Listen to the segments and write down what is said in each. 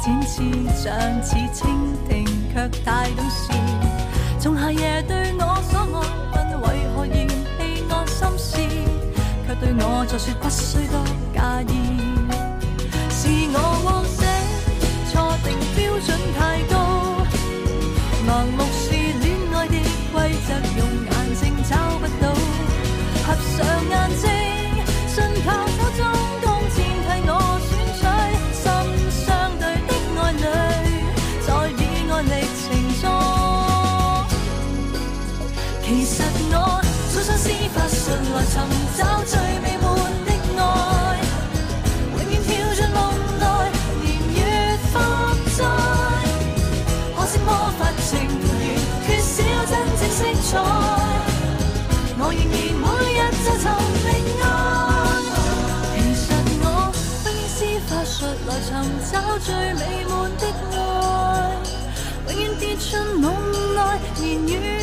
展翅，像似青。最美满的爱，永远跌进梦内。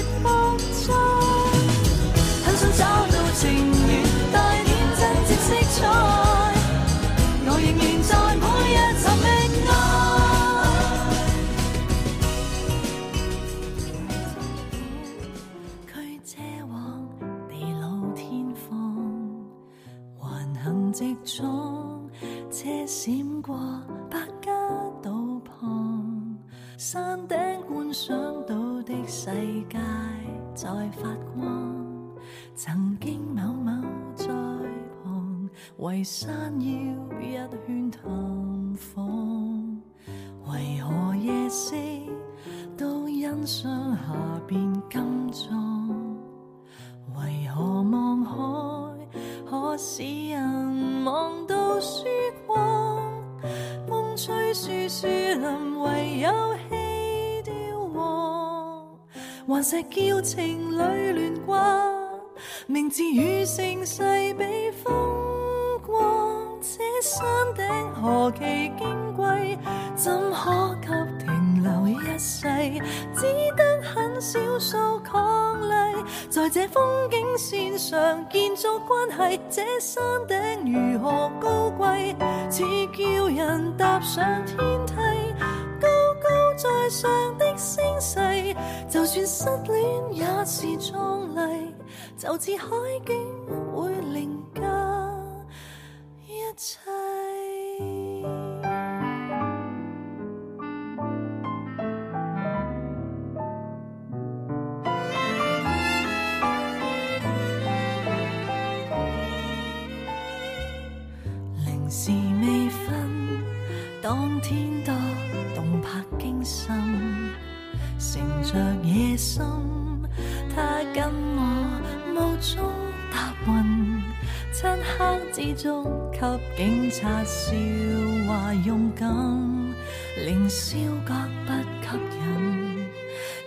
山腰一圈探访，为何夜色都欣赏下边金装？为何望海可使人望到曙光？风吹树树林，唯有稀凋亡。还石叫情侣乱挂，名字与盛世比风。望这山顶何其矜贵，怎可给停留一世？只得很少数伉俪，在这风景线上建筑关系。这山顶如何高贵？似叫人踏上天梯，高高在上的声势，就算失恋也是壮丽，就似海景会凌驾。零时未分，当天多动魄惊心，乘着夜深，他跟我雾中踏云。漆黑之中，给警察笑话勇敢，凌霄阁不吸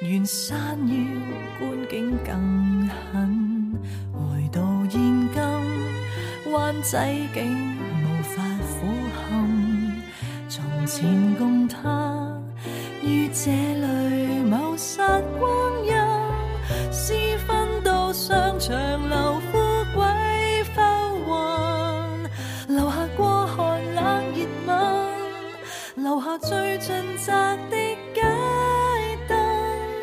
引，悬山腰观景更狠。回到现今，湾仔景无法俯瞰，从前共他于这里某杀光阴，私奔到商场。最尽责的阶灯。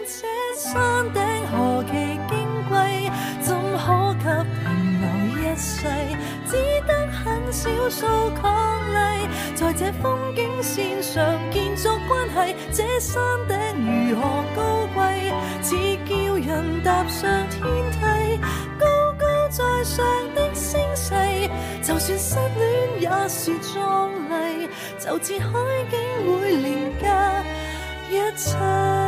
这山顶何其矜贵，怎可及停留一世？只得很少数伉俪，在这风景线上建筑关系，这山顶如何高贵？似叫人踏上天梯，高高在上的声势，就算失恋也是壮。就似海景会廉价一切。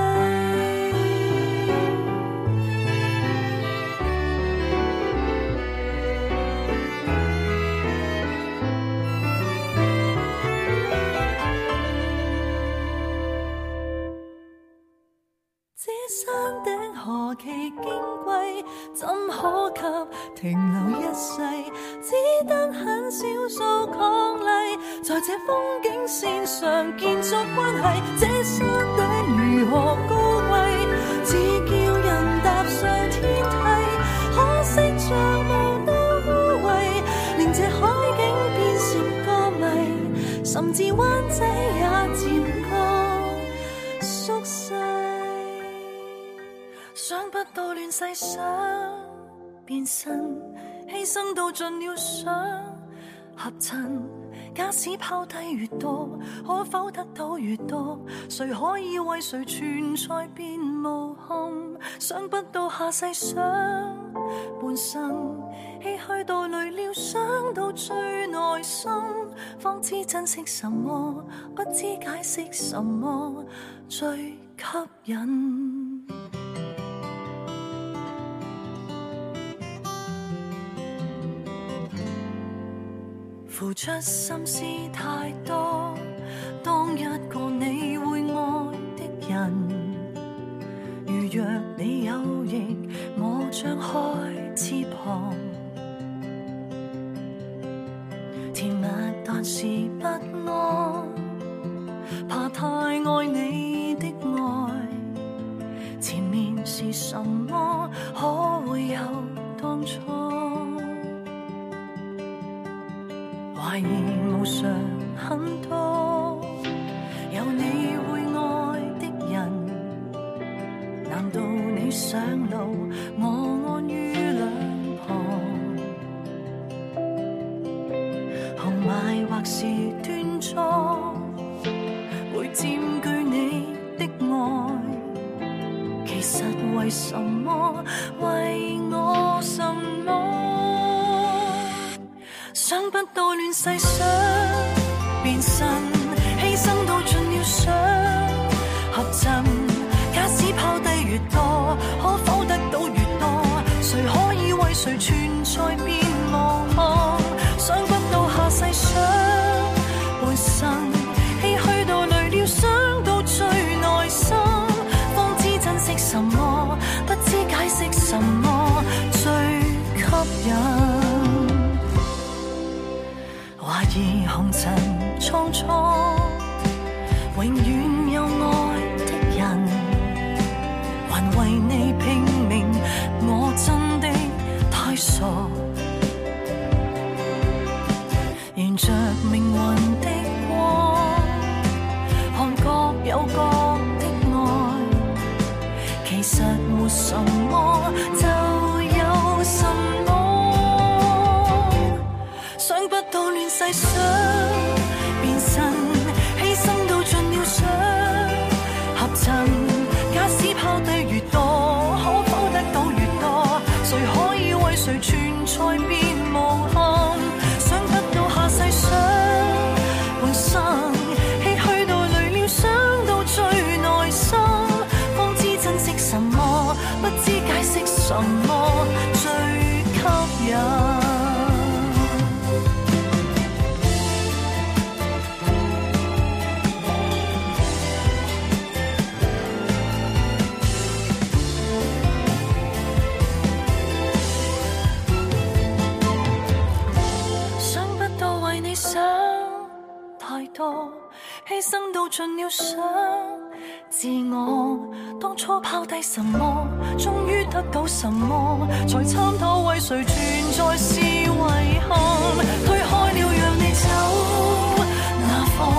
风景线上建筑关系，这山顶如何高贵？只叫人踏上天梯，可惜像雾都枯萎，连这海景变成歌迷，甚至湾仔也渐觉缩细。想不到乱世想变身，牺牲到尽了想合衬。假使抛低越多，可否得到越多？谁可以为谁存在变无憾？想不到下世想半生，唏嘘到累了，想到最内心，方知珍惜什么，不知解释什么最吸引。付出心思太多，当一个你会爱的人。如若你有翼，我张开翅膀。甜蜜但是不安，怕太爱你的爱。前面是什么？可会有当初？怀疑无常很多，有你会爱的人，难道你上路，我安于两旁？红迈或是断庄，会占据你的爱，其实为什么为我什么？想不到乱世想变身，牺牲到尽了想合衬。而红尘匆匆，永远有爱的人，还为你拼命，我真的太傻。沿着命运的光，看各有各的爱，其实没什么。在想。尽了想，自我当初抛低什么，终于得到什么，才参透为谁存在是遗憾。推开了让你走，那方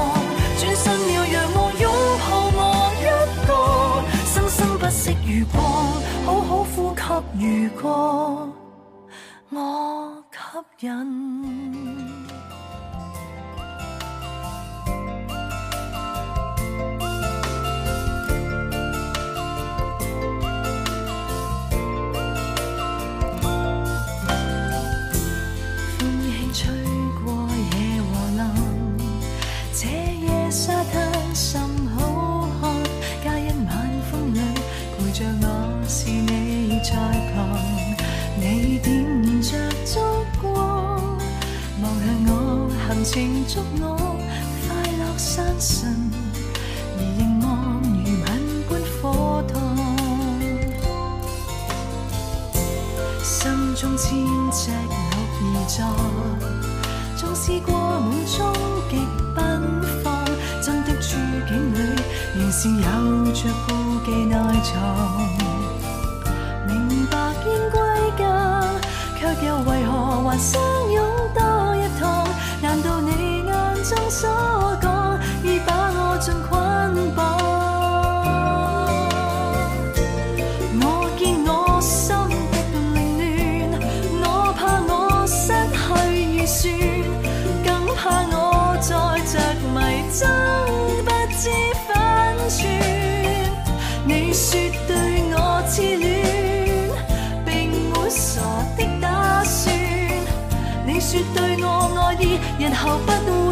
转身了让我拥抱我一个，生生不息如光，好好呼吸如歌，我吸引。情祝我快乐生神，而凝望如吻般火烫。心中千尺鹿儿在，纵使过梦中极奔放，真的处境里仍是有着顾忌内藏。明白应归家，却又为何还相拥？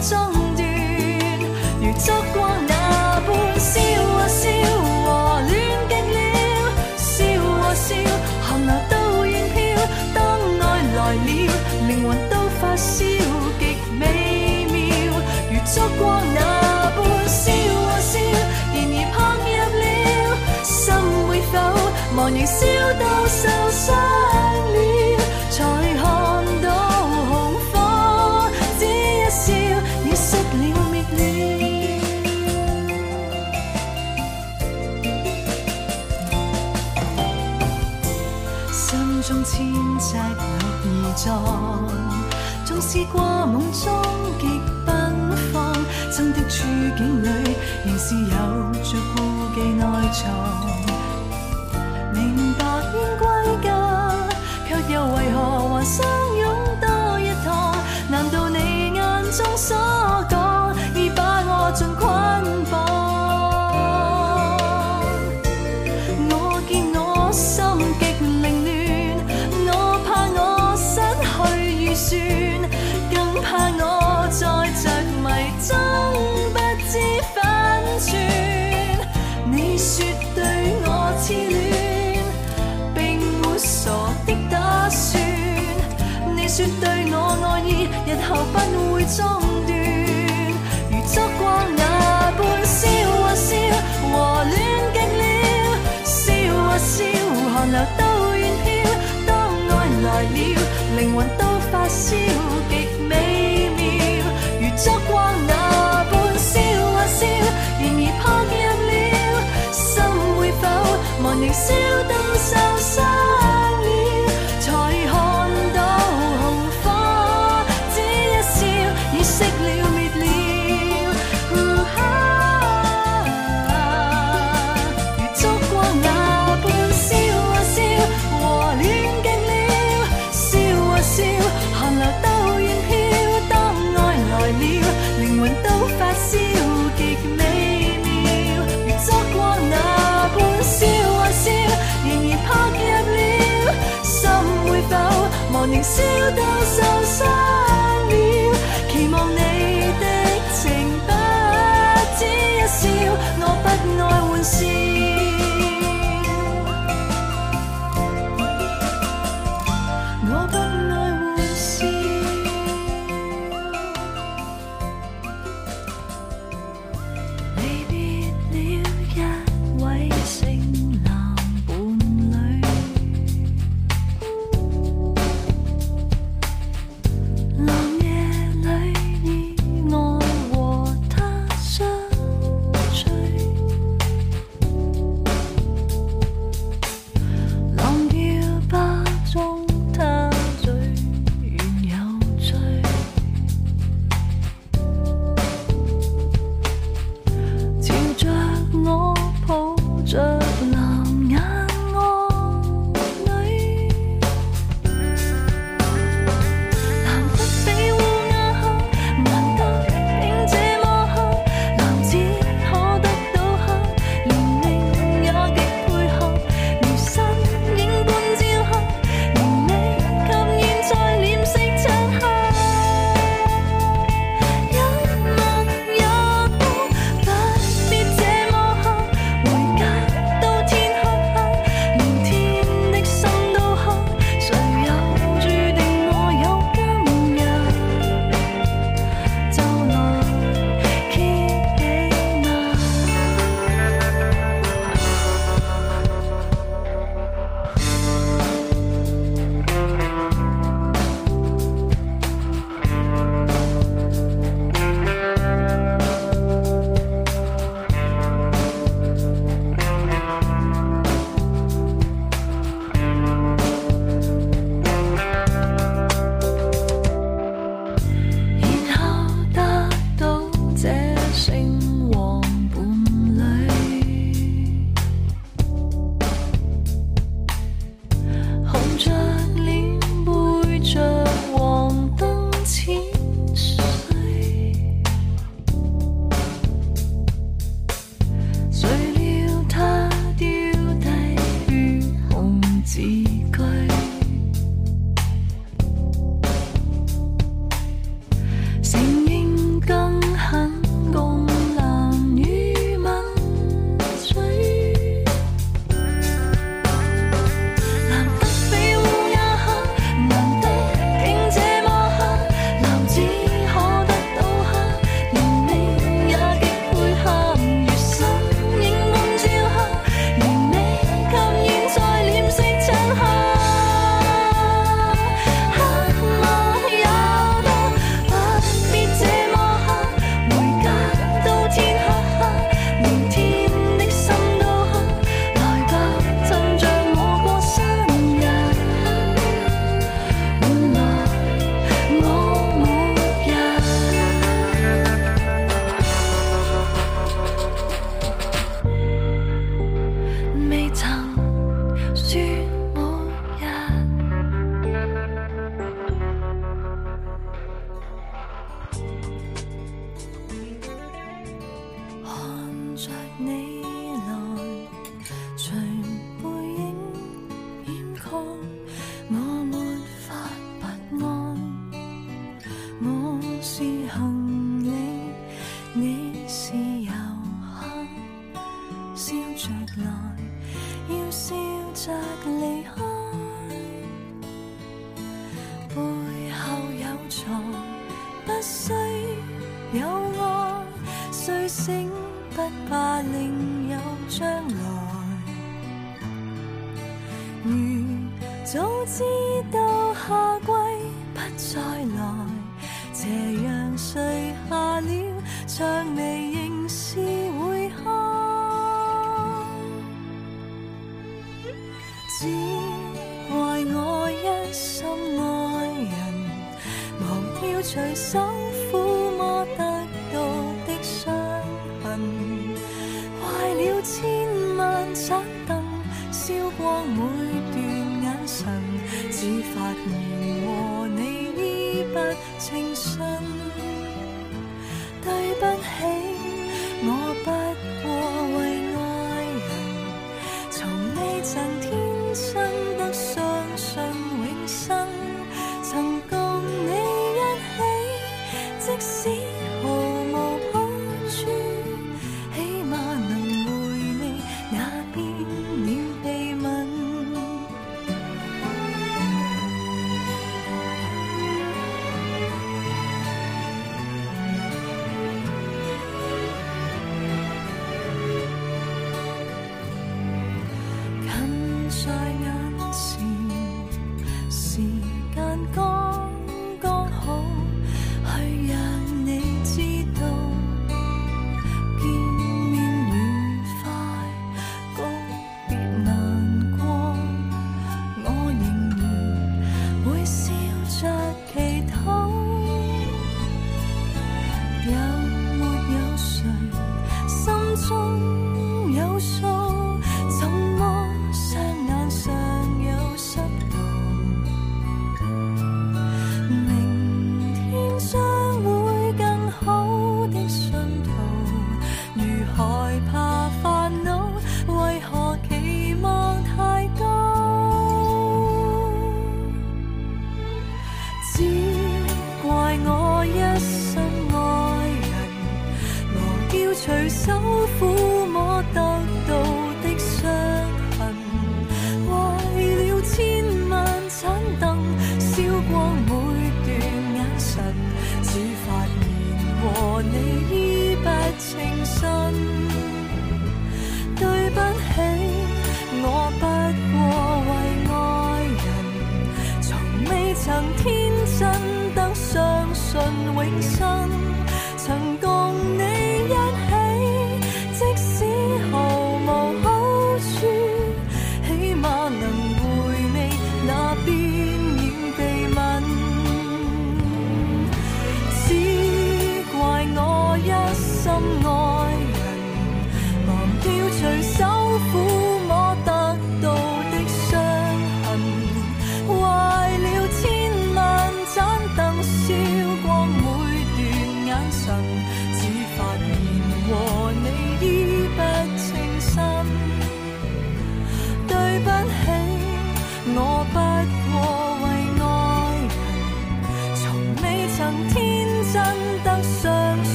中断，如烛光那般，笑啊笑和恋极了，笑和笑，寒流都远飘。当爱来了，灵魂都发烧，极美妙。如烛光那般，笑和笑，然而扑入了心，会否忘形烧到受伤？纵是过梦中极奔放，真的处境里，仍是有着顾忌内藏。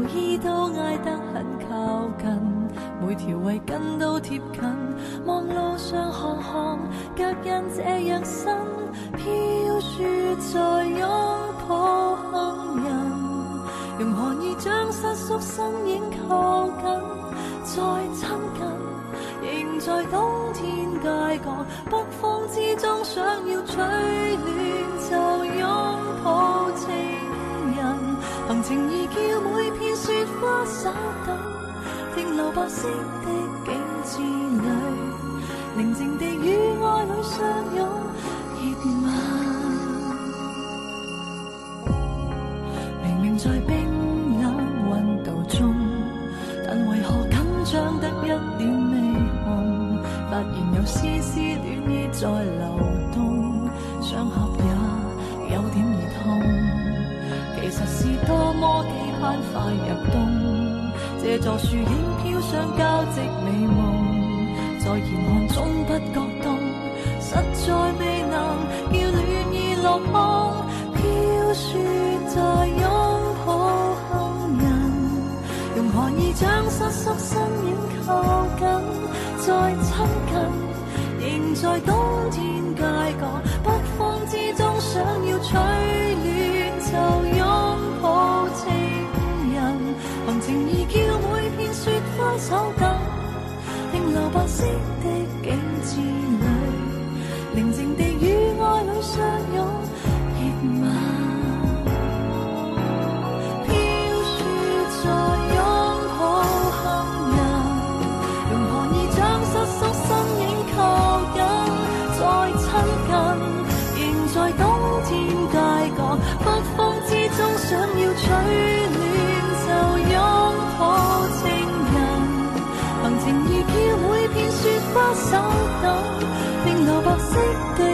无意都挨得很靠近，每条围巾都贴近。望路上行行脚印这样深，飘雪在拥抱行人。用寒意将失缩身影靠近，再亲近，仍在冬天街角，北风之中想要取暖就拥抱。含情依叫每片雪花稍等，停留白色的景致里，宁静地与爱侣相拥热吻。明明在冰冷温度中，但为何紧张得一点微红？发现有丝丝暖意在流。在树影飘上交织美梦，在严寒中不觉冻，实在未能叫暖意落空。飘雪在拥抱后人，用寒意将失湿身影靠紧，再亲近，仍在冬天街角，北风之中想要取。手感，凝留白色的景致里，宁静地与爱侣相拥。并萝白色的。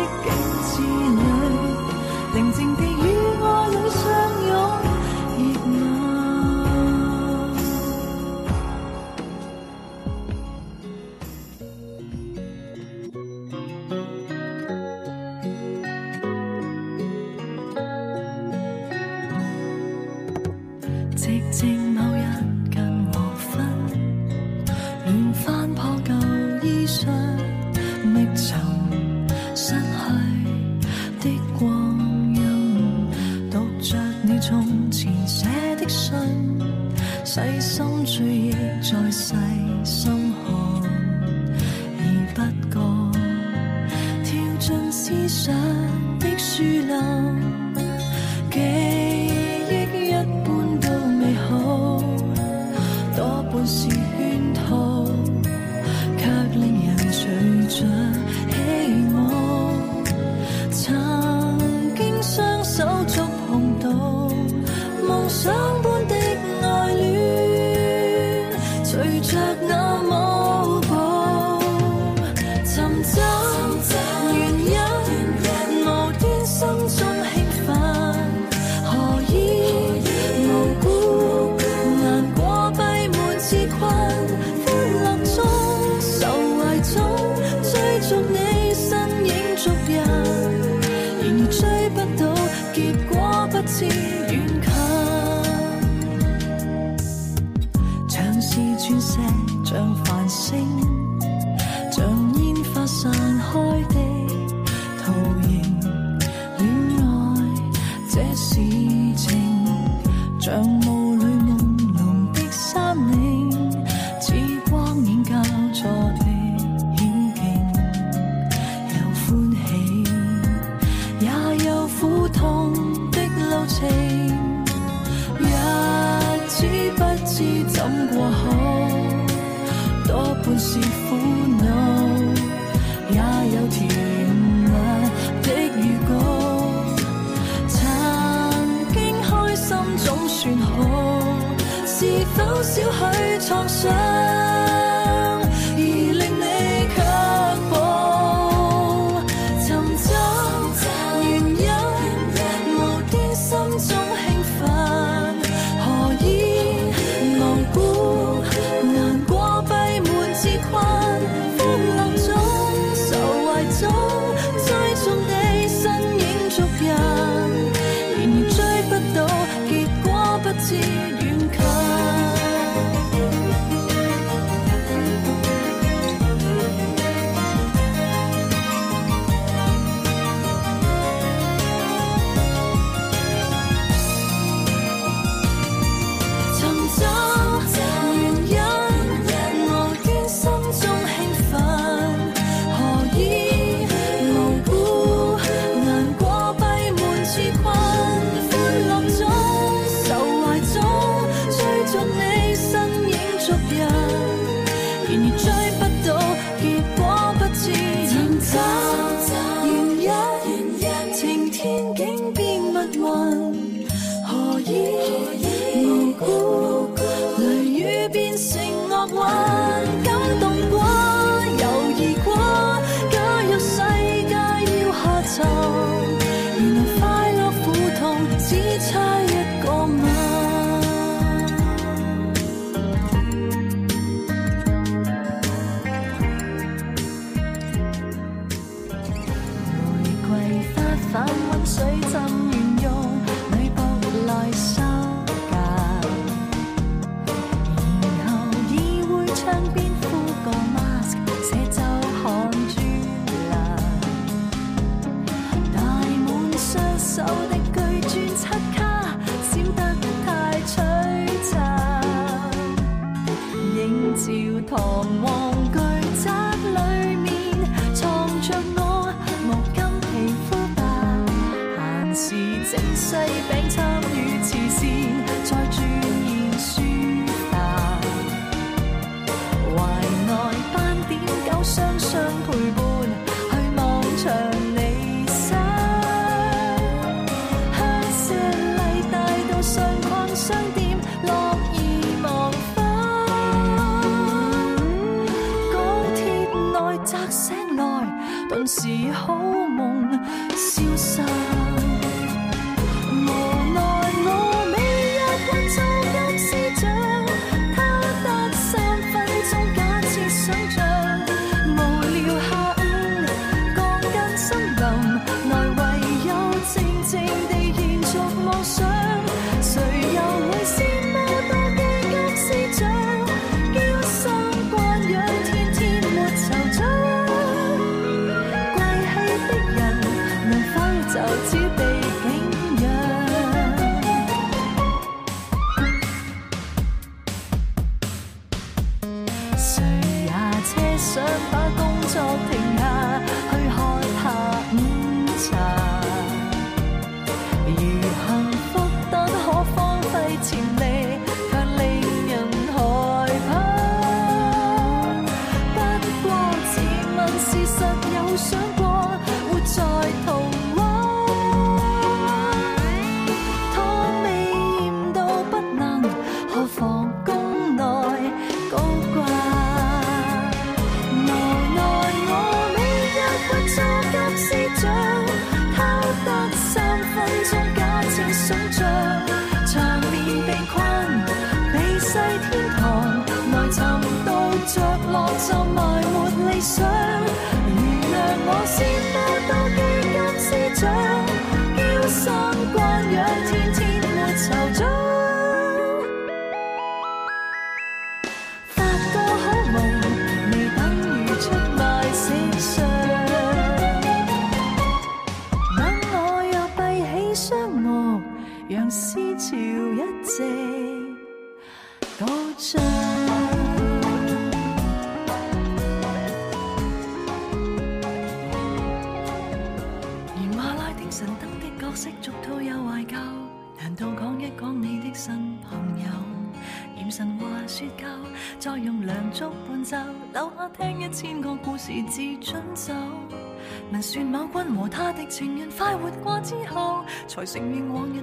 才承认我。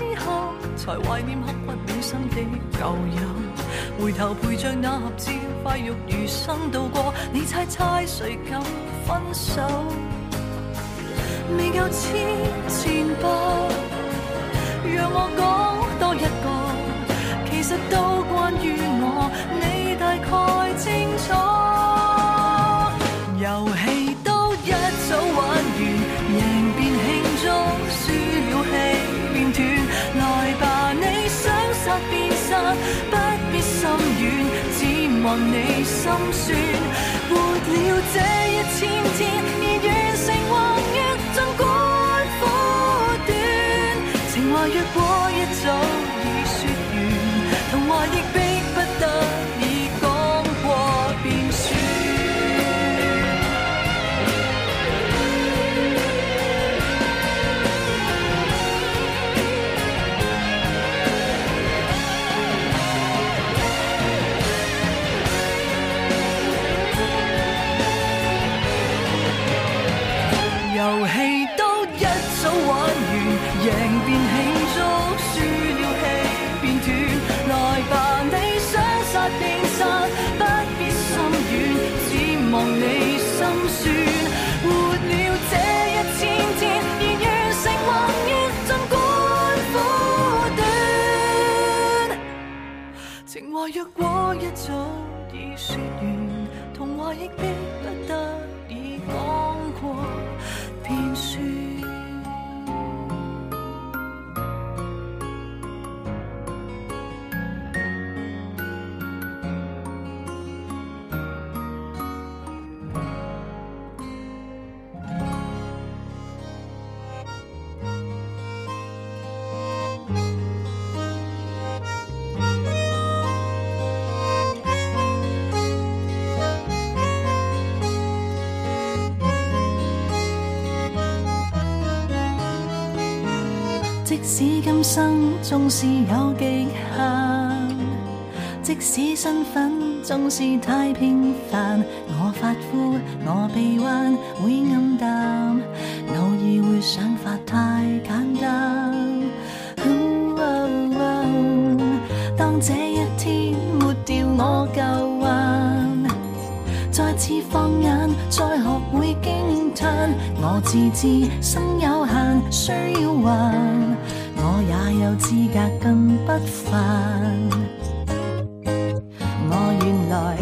之后才怀念刻骨铭心的旧友，回头陪着那合照，快欲余生度过。你猜猜谁敢分手？未够千千吧？让我讲多一个，其实都关于我，你大概清楚。望你心酸，活了这一千天，而完成或愿，尽管苦短，情话若果一早已说完，童话亦。话若果一早已说完，童话亦迫不得已讲过。纵是有极限，即使身份纵是太平凡，我发肤我臂弯会暗淡，偶尔会想法太简单。当这一天抹掉我旧患，再次放眼，再学会惊叹，我自知生有限，需要还。也有资格更不凡。我原来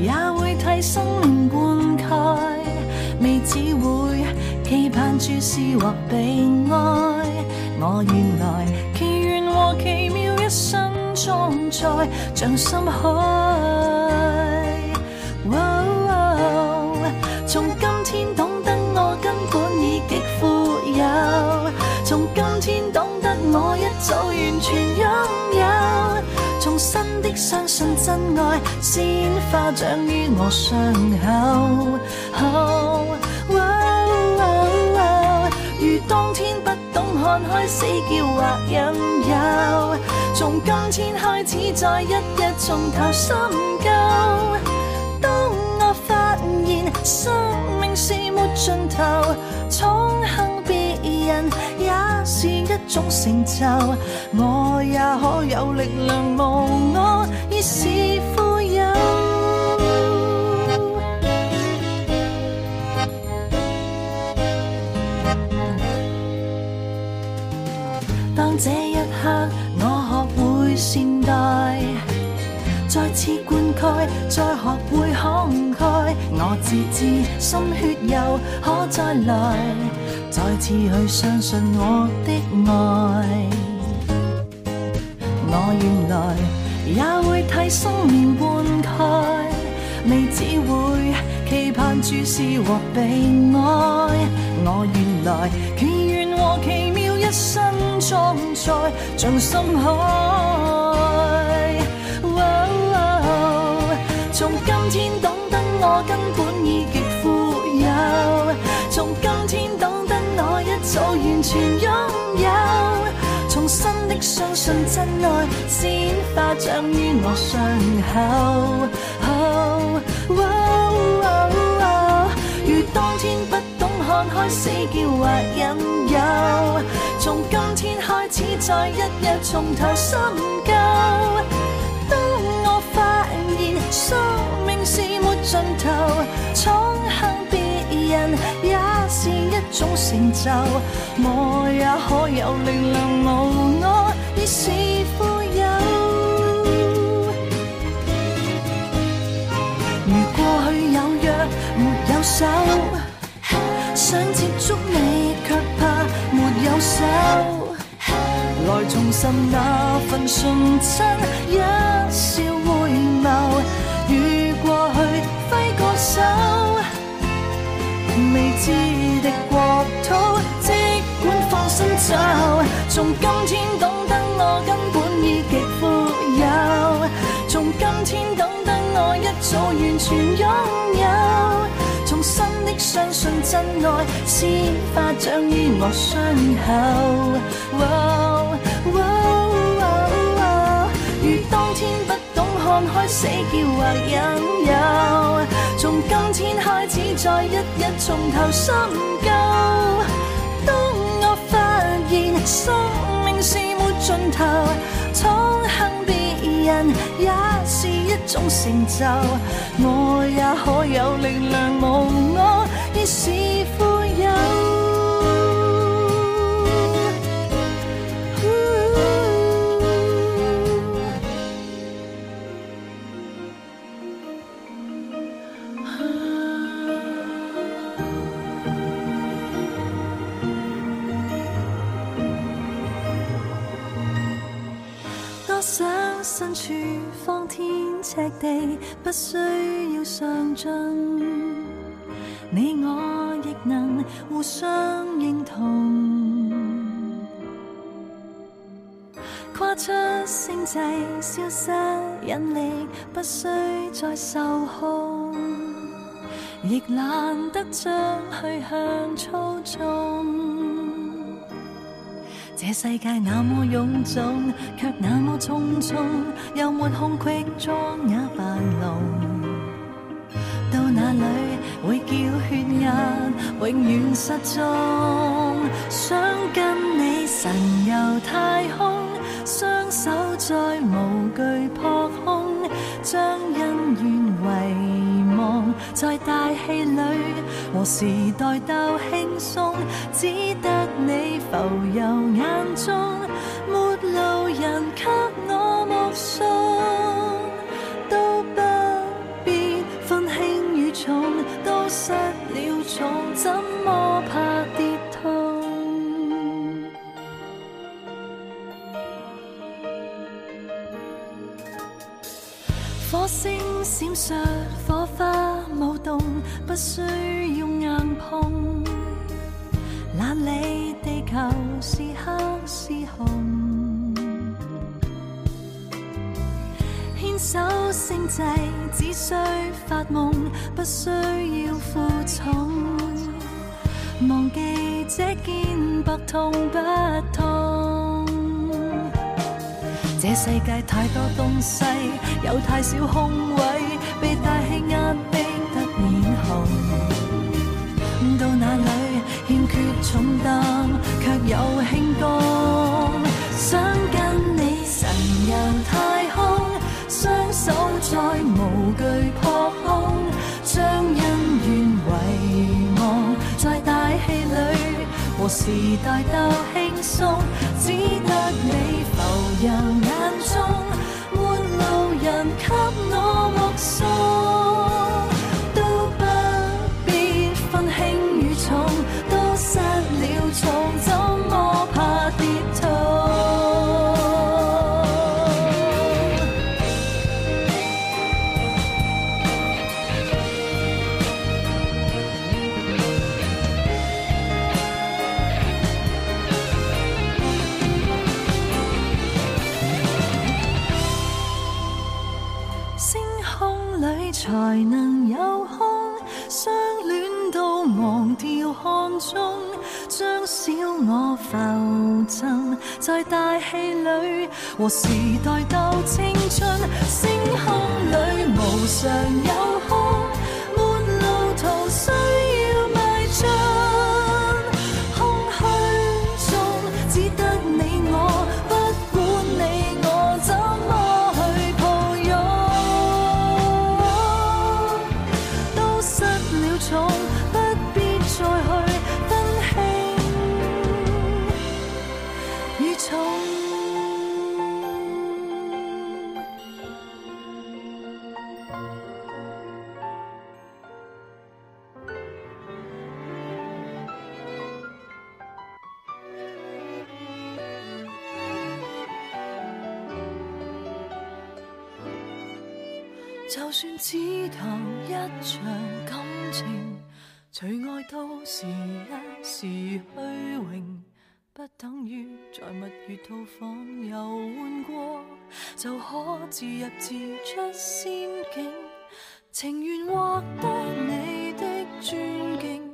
也会替生命灌溉，未只会期盼注视或被爱。我原来奇缘和奇妙一生装在像深海。从今天懂得，我根本已极富有。从今天懂。我一早完全擁有，重新的相信真愛，鲜花長於我傷口。如當天不懂看開，死叫或引诱。從今天開始再一一從頭深究。當我發現生命是沒盡頭，痛恨別人。种成就，我也可有力量，无我已是富有。当这一刻，我学会善待，再次灌溉，再学会慷慨，我自知心血又可再来。再次去相信我的爱，我原来也会替生命灌溉，未只会期盼注视和被爱。我原来祈愿和奇妙一生装载，像深海。从今天懂得我根本已极富有。全擁有，重新的相信真愛，鲜花長於我傷口。如當天不懂看開，死叫或引诱。從今天開始，再一日重頭深究。當我發現宿命是沒盡頭，衝向別人。是一种成就，我也可有力量。无我已是富有。如过去有约没有守，想接触你却怕没有手，来重拾那份纯真，一笑回眸，与过去挥个手，未知。的国土，即管放心走，从今天懂得我根本已极富有，从今天懂得我一早完全拥有，从新的相信真爱，鲜法长于我伤口。如当天不懂看开，死叫或引诱。从今天开始，再一日从头深究。当我发现生命是没尽头，痛恨别人也是一种成就。我也可有力量，无我亦是富有。方天赤地，不需要上进，你我亦能互相认同。跨出星际，消失引力，不需再受控，亦懒得将去向操纵。这世界那么臃肿，却那么匆匆，又没空隙装也扮浓？到哪里会叫血人永远失踪？想跟你神游太空，双手再无惧破空，将恩怨遗忘在大气里，和时代斗轻松，只得。你浮游眼中，没路人给我目送，都不必分轻与重，都失了重，怎么怕跌痛？火星闪烁，火花舞动，不需要。不地球是黑是红，牵手星际，只需发梦，不需要负重。忘记这肩膊痛不痛？这世界太多东西，有太少空位，被大气压逼得面红。到哪里？却重担，却有轻功。想跟你神游太空，双手再无惧破空，将恩怨遗忘，在大气里和时代斗轻松。只得你浮游眼中，没路人给我目送。少我浮沉在大气里，和时代斗青春。星空里无常有空。就算只谈一场感情，除外都是一时虚荣，不等于在蜜月套房游玩过，就可自入自出仙境。情愿获得你的尊敬，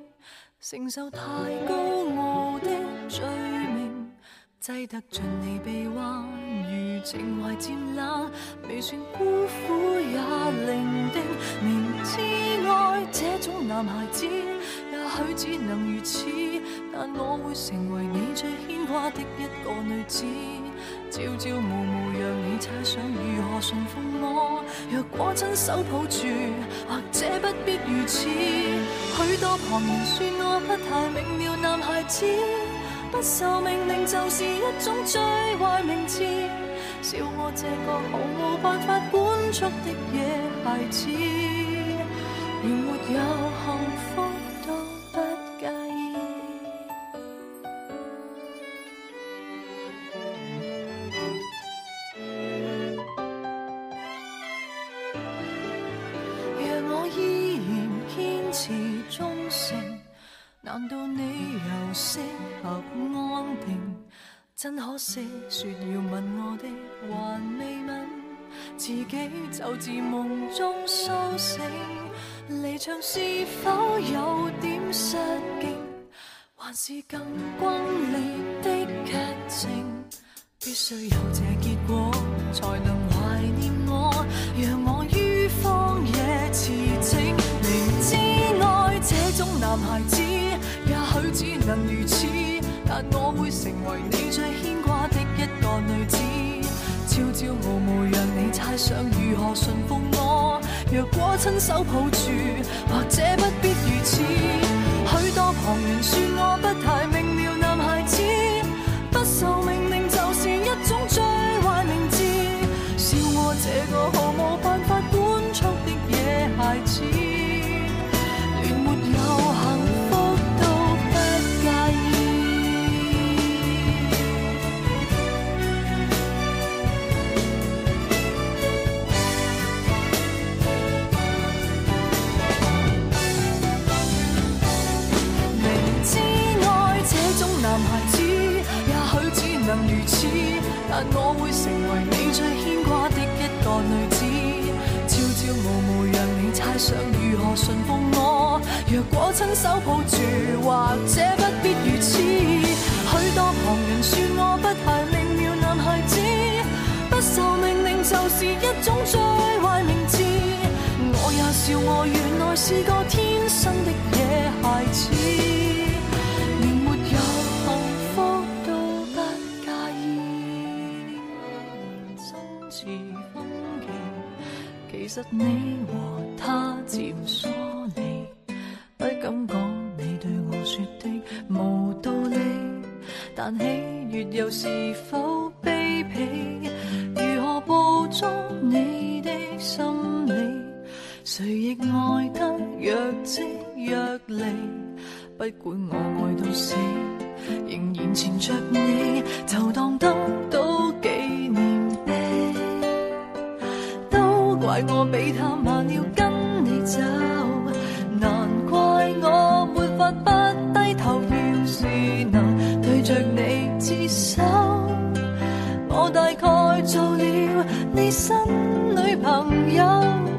承受太高傲的罪名，挤得进你臂弯。情怀渐冷，未算孤苦也伶仃。明知爱这种男孩子，也许只能如此。但我会成为你最牵挂的一个女子。朝朝暮暮让你猜想如何顺服我。若果亲手抱住，或者不必如此。许多旁人说我不太明了，男孩子不受命令就是一种最坏名字。笑我这个毫无办法管束的野孩子，连没有幸福都不介意。若我依然坚持忠诚，难道你又适合安定？真可惜。自己就自梦中苏醒，离场是否有点失敬？还是更轰烈的剧情，必须有这结果才能怀念我，让我于荒野驰骋。明知爱这种男孩子，也许只能如此，但我会成为你。想如何驯服我？若果亲手抱住，或者不必如此。许多旁人说我不太美。但我会成为你最牵挂的一个女子，朝朝暮暮让你猜想如何驯服我。若果亲手抱住，或者不必如此。许多旁人说我不太明了男孩子，不受命令就是一种最坏名字。我也笑我原来是个天生的野孩子。是分歧，其实你和他渐疏离，不敢讲你对我说的无道理，但喜悦又是否卑鄙？如何捕捉你的心理？谁亦爱得若即若离，不管我爱到死，仍然缠着你，就当得。我比他慢，要跟你走，难怪我没法不低头。要是能对着你自首，我大概做了你新女朋友。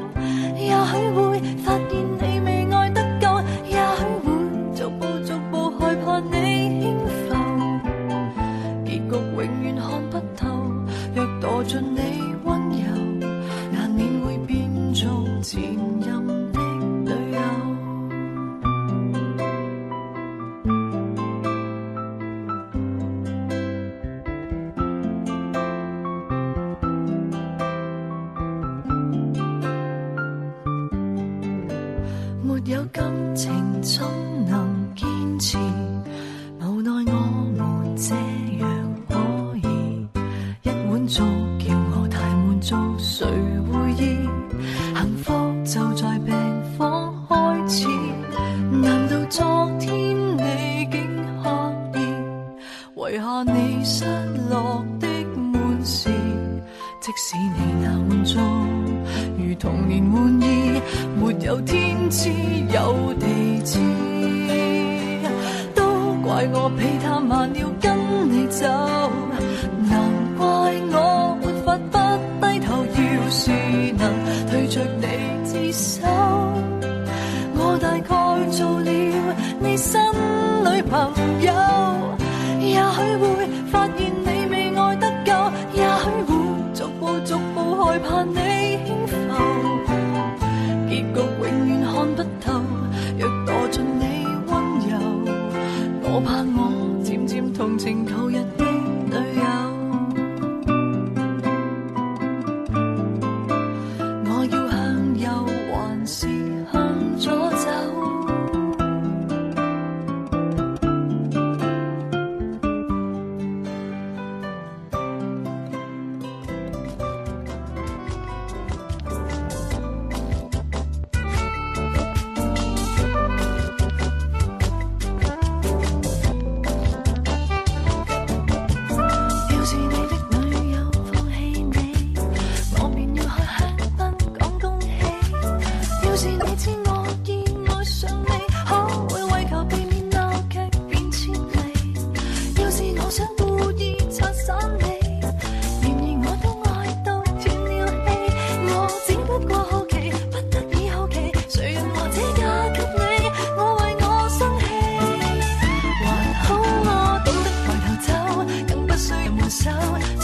sound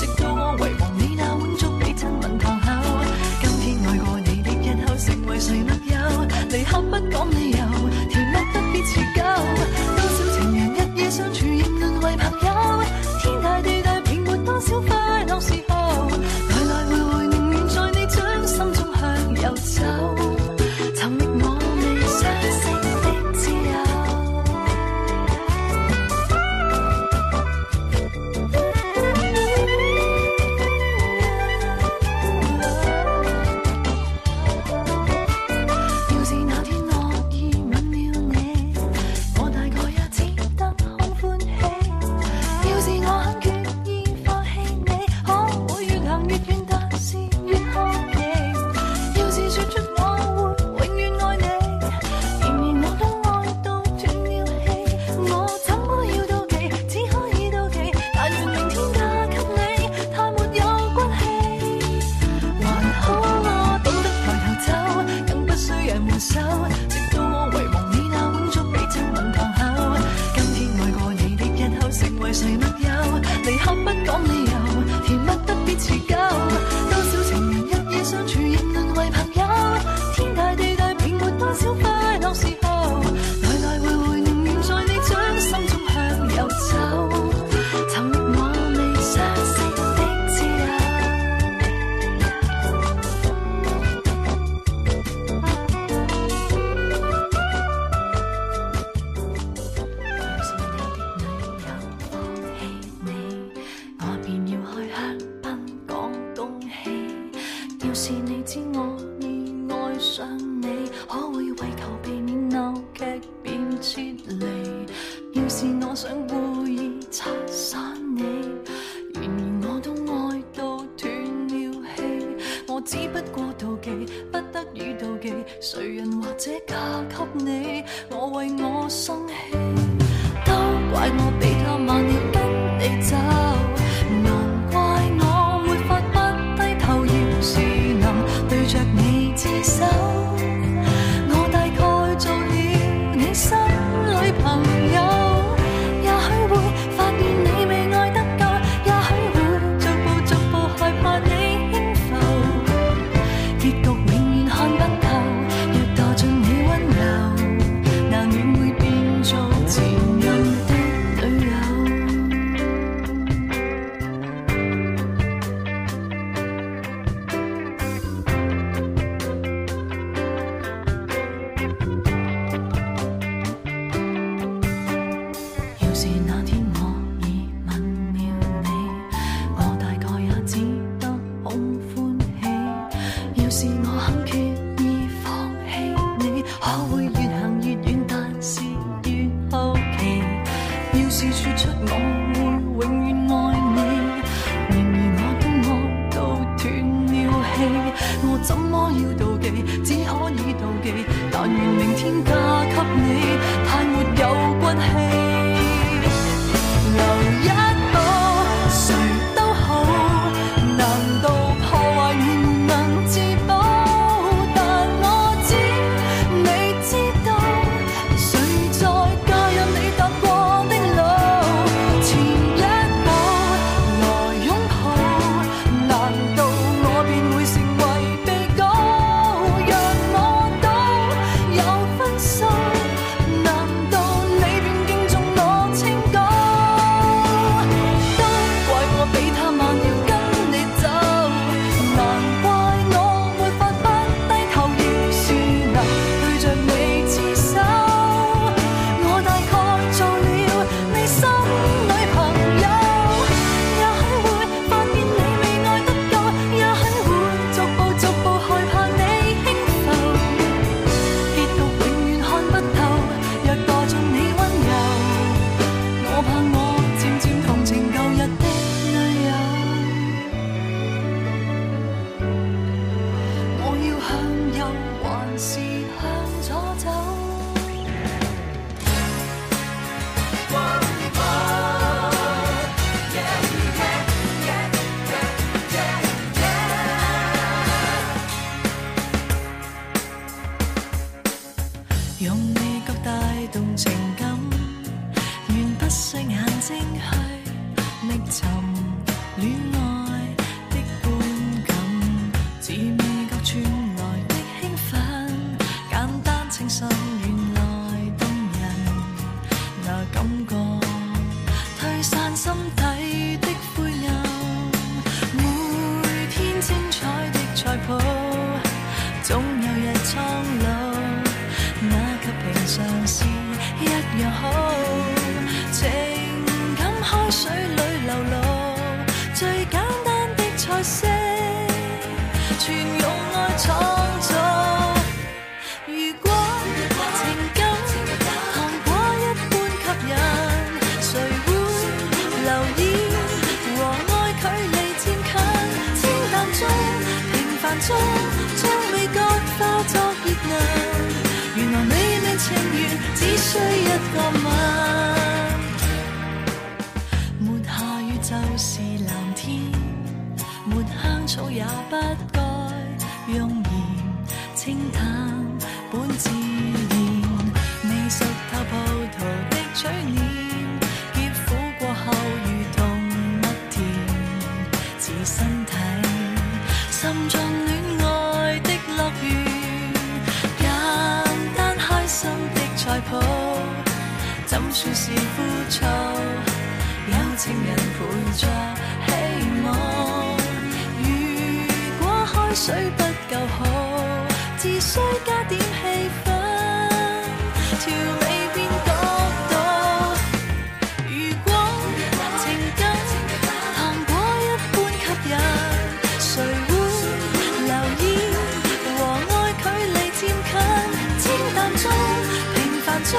将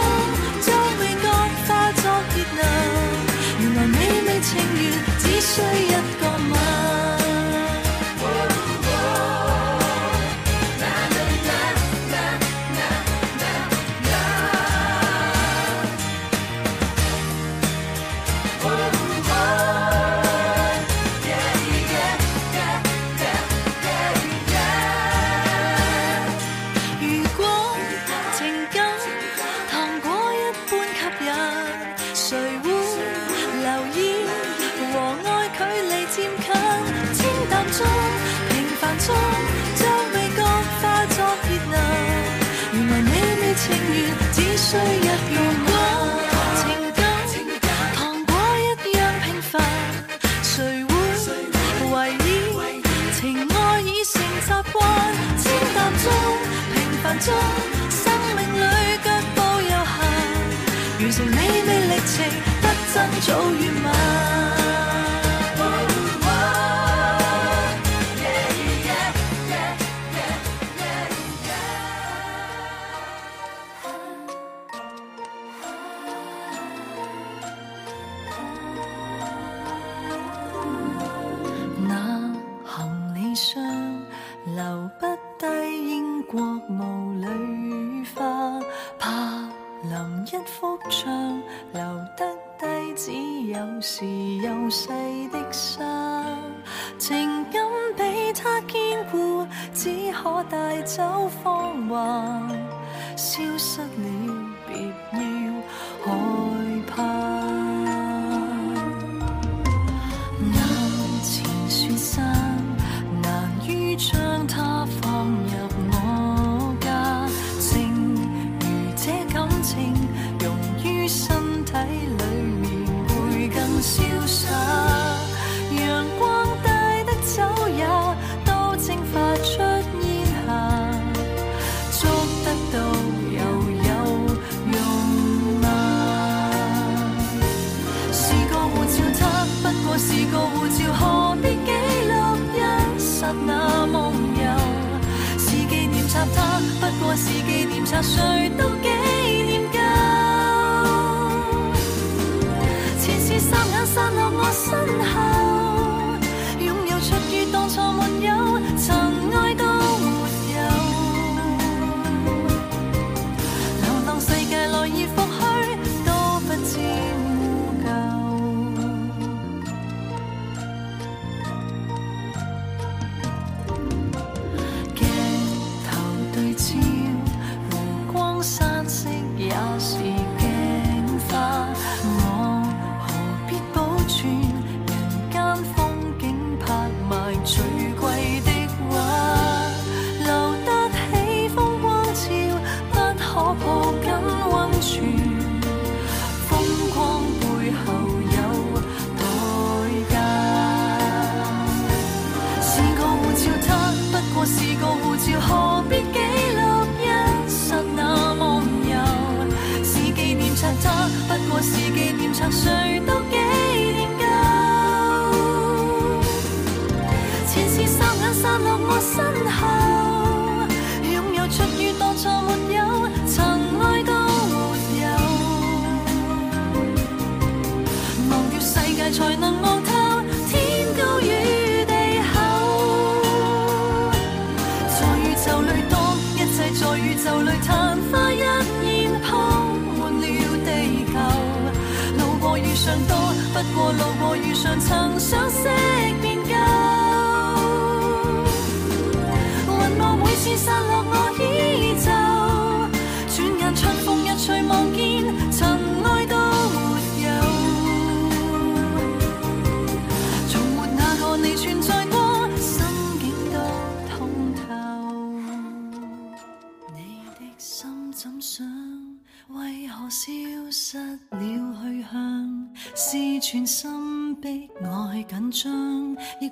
味觉化作热能，原来美味情缘，只需要。早与满。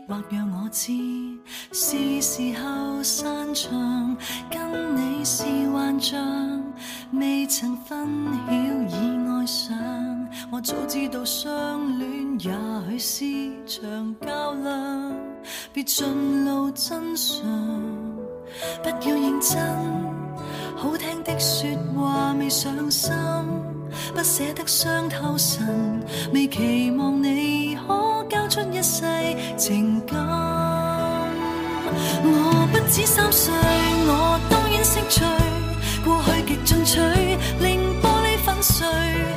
或让我知是时候散场，跟你是幻象，未曾分晓已爱上。我早知道相恋也许是场较量，别尽露真相。不要认真，好听的说话未上心。不舍得伤透神，未期望你可交出一世情感。我不止三岁，我当然识趣，过去极进取，令玻璃粉碎。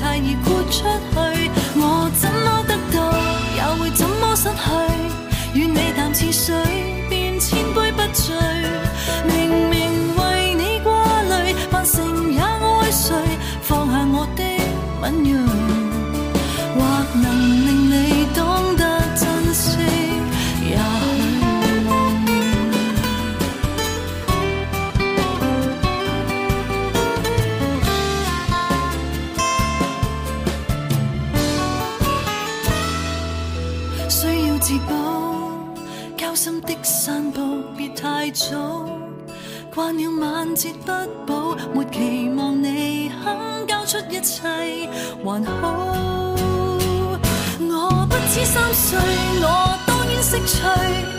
太易豁出。万捷不保，没期望你肯交出一切，还好，我不止三岁，我当然识趣。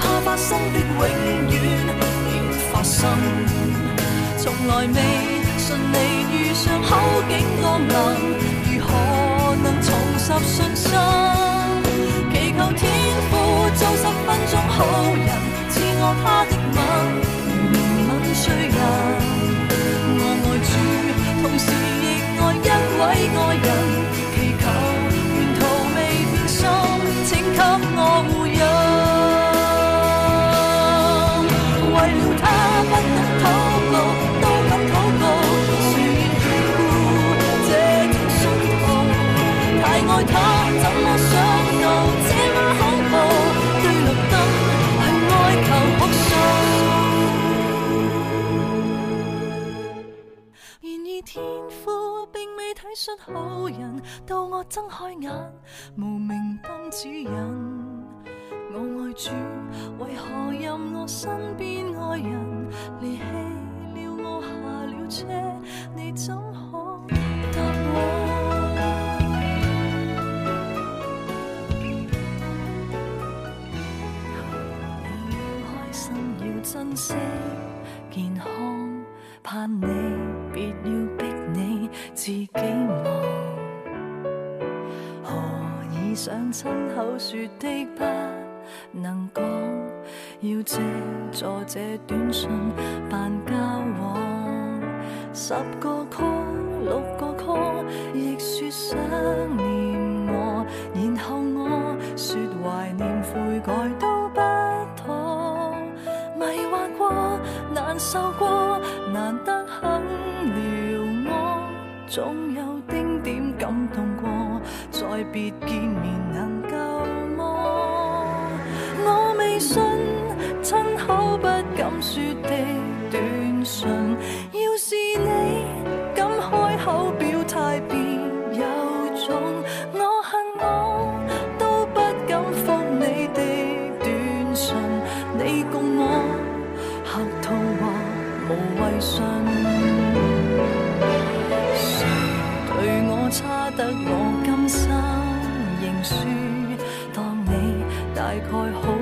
怕发生的永远要发生，从来未顺利遇上好景多难，如何能重拾信心？祈求天父做十分钟好人，赐我他的吻，怜悯罪人。我爱主，同时亦爱一位爱人。出好人，到我睁开眼，无明灯指引。我爱主，为何任我身边爱人离弃了我，下了车，你怎可答我？你要开心，要珍惜健康，盼你别要。自己忙，何以想亲口说的不能讲？要借助这短信扮交往。十个 call 六个 call，亦说想念我，然后我说怀念悔改都不妥，迷惑过，难受过，难得很。总有丁点感动过，再别见面能够么？我未信亲口不敢说的短信，要是你敢开口。差得我今生认输，当你大概。好。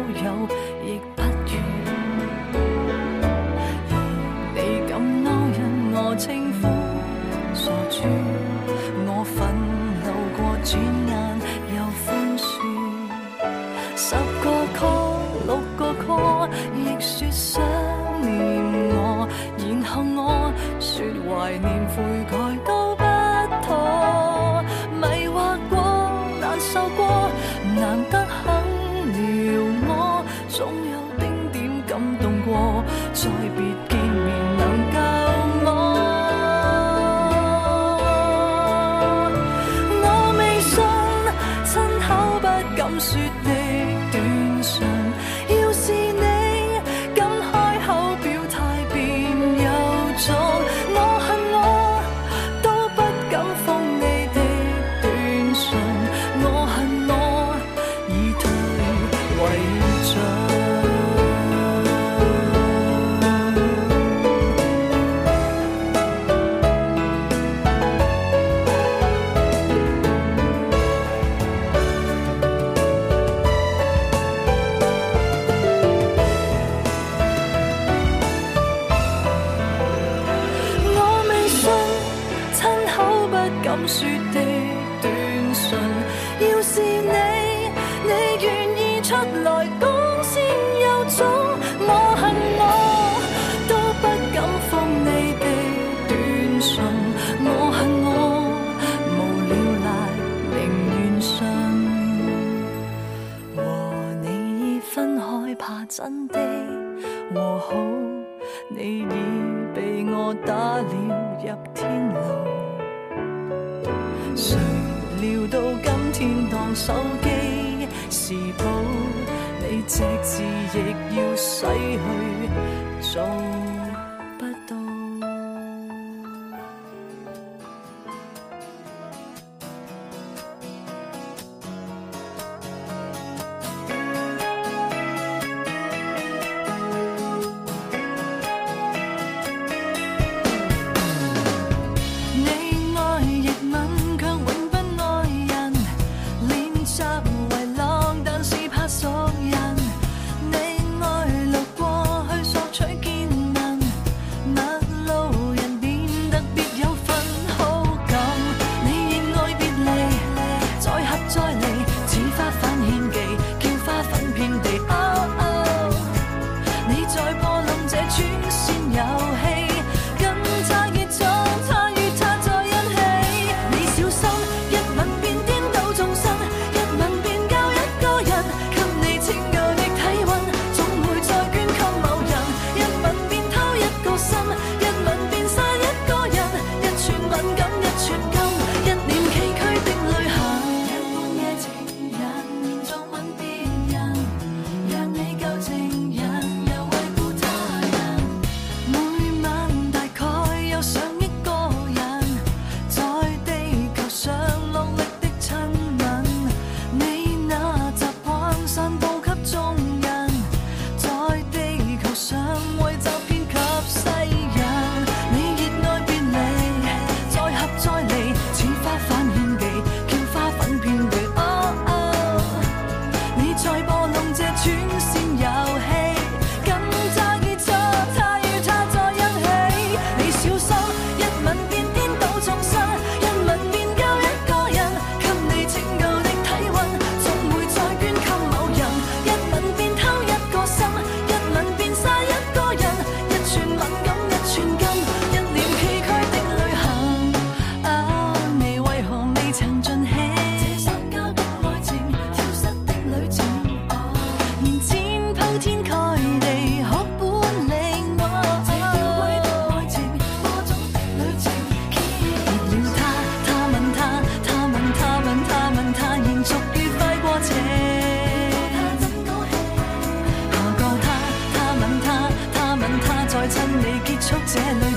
took ten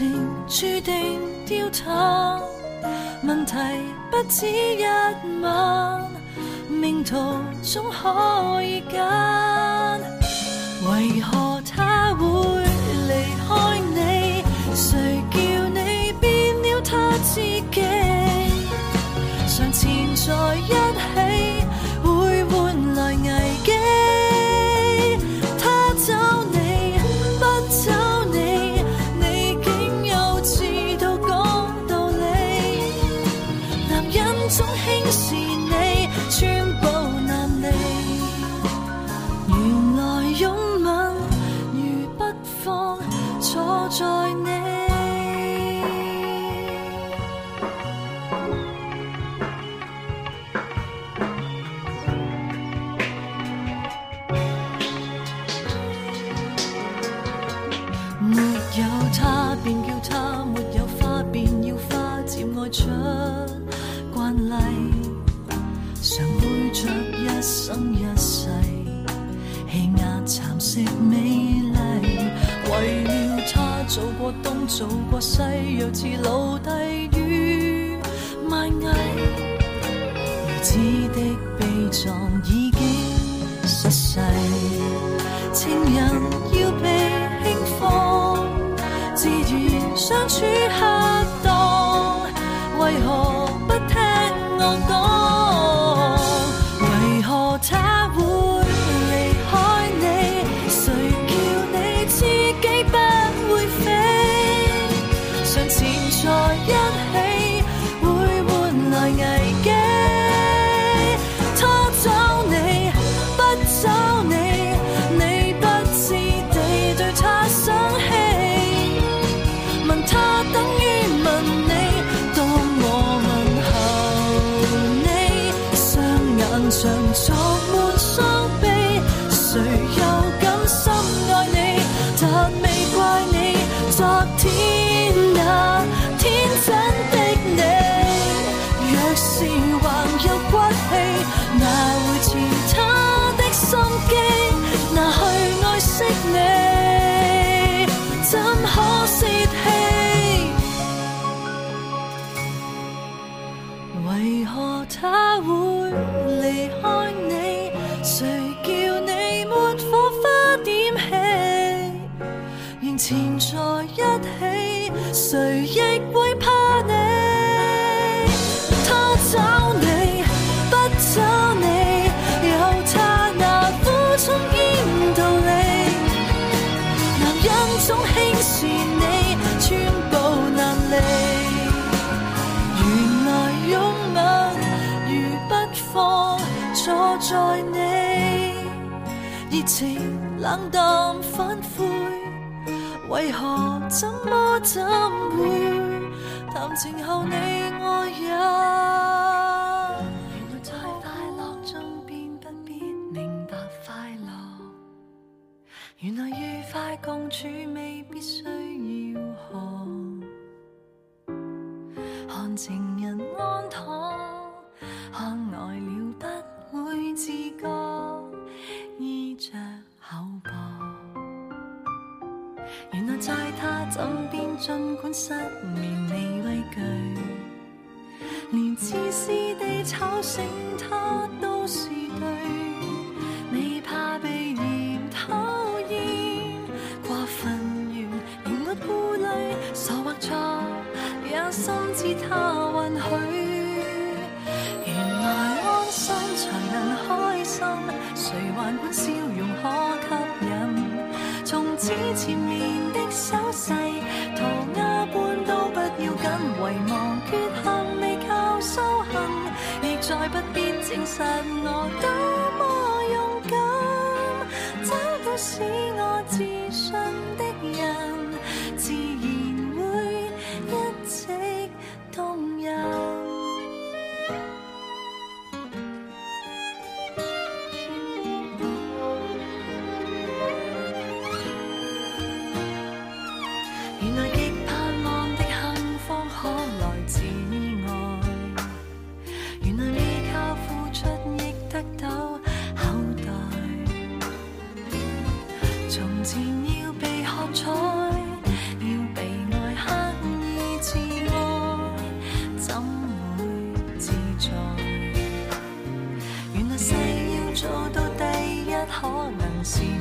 情注定凋淡，问题不止一晚，命途总可以拣。为何他会离开你？谁叫你变了他自己？尚缠在一。做过世，若似奴隶于卖艺，如此的悲壮已经失势。情人要被轻放，自然相处下。冷淡反悔，为何怎么怎会谈情后你？在他枕边，尽管失眠未畏惧，连自私地吵醒他都是对。未怕被嫌讨厌，过分完仍没顾虑，傻或错也心知他允许。原来安心才能开心，谁还管笑容可掬？似缠绵的手势，涂鸦般都不要紧，遗忘缺陷未靠修行，亦再不必证实我多么勇敢，找到使我自信的。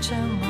沉默。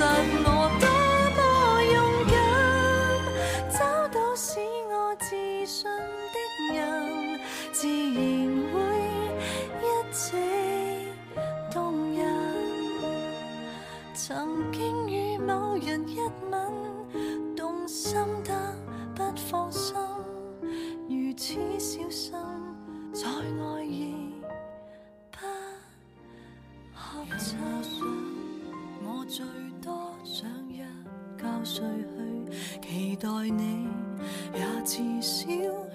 inside 待你也至少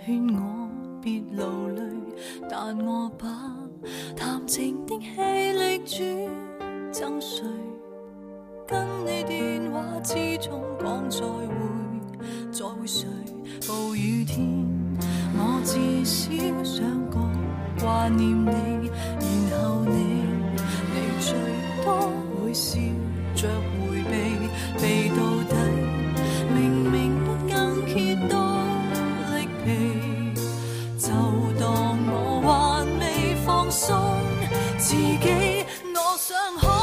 劝我别流泪，但我把谈情的气力转赠谁？跟你电话之中讲再会，再会谁？暴雨天我至少想讲挂念你，然后你你最多会笑着回避，避到底明明。放松自己，我想。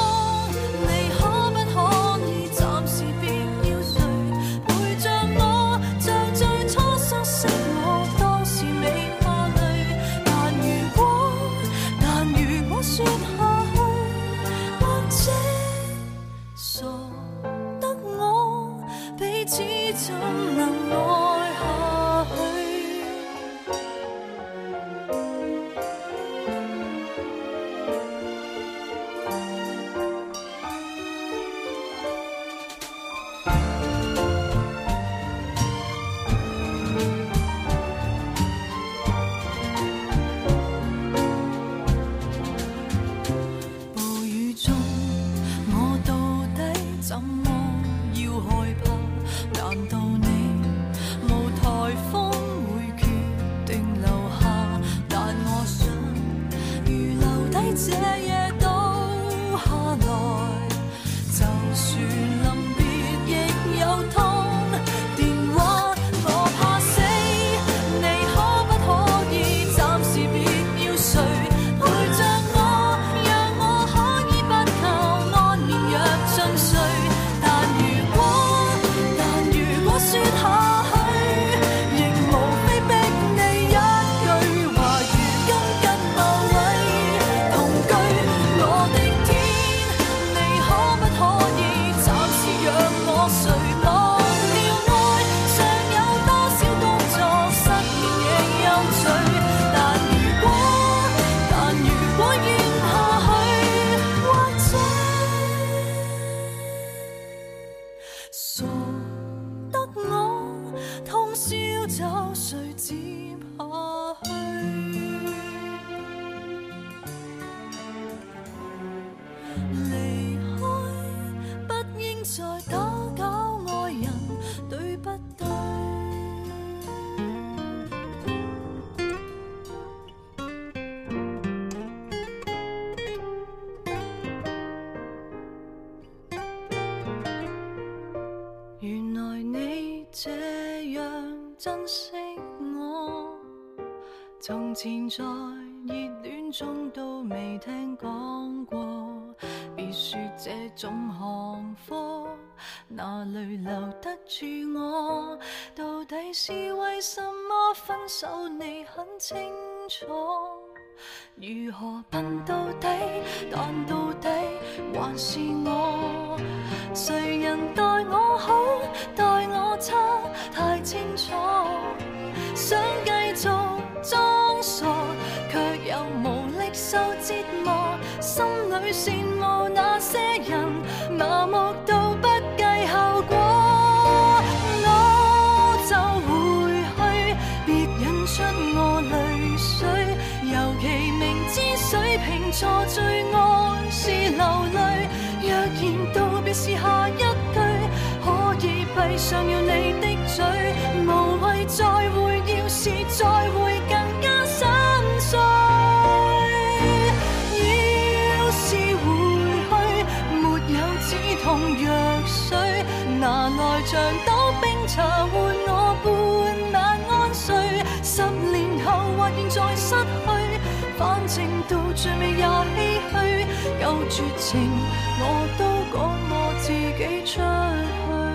哪里留得住我？到底是为什么分手你很清楚？如何笨到底，但到底还是我。谁人待我好，待我差太清楚。想继续装傻，却又无力受折磨。心里羡慕那些人，麻木到不。是下一句，可以闭上了你的嘴，无谓再会，要是再会更加心碎。要是回去，没有止痛药水，拿来像倒冰茶换我。到最尾也唏嘘，够绝情，我都讲我自己出去。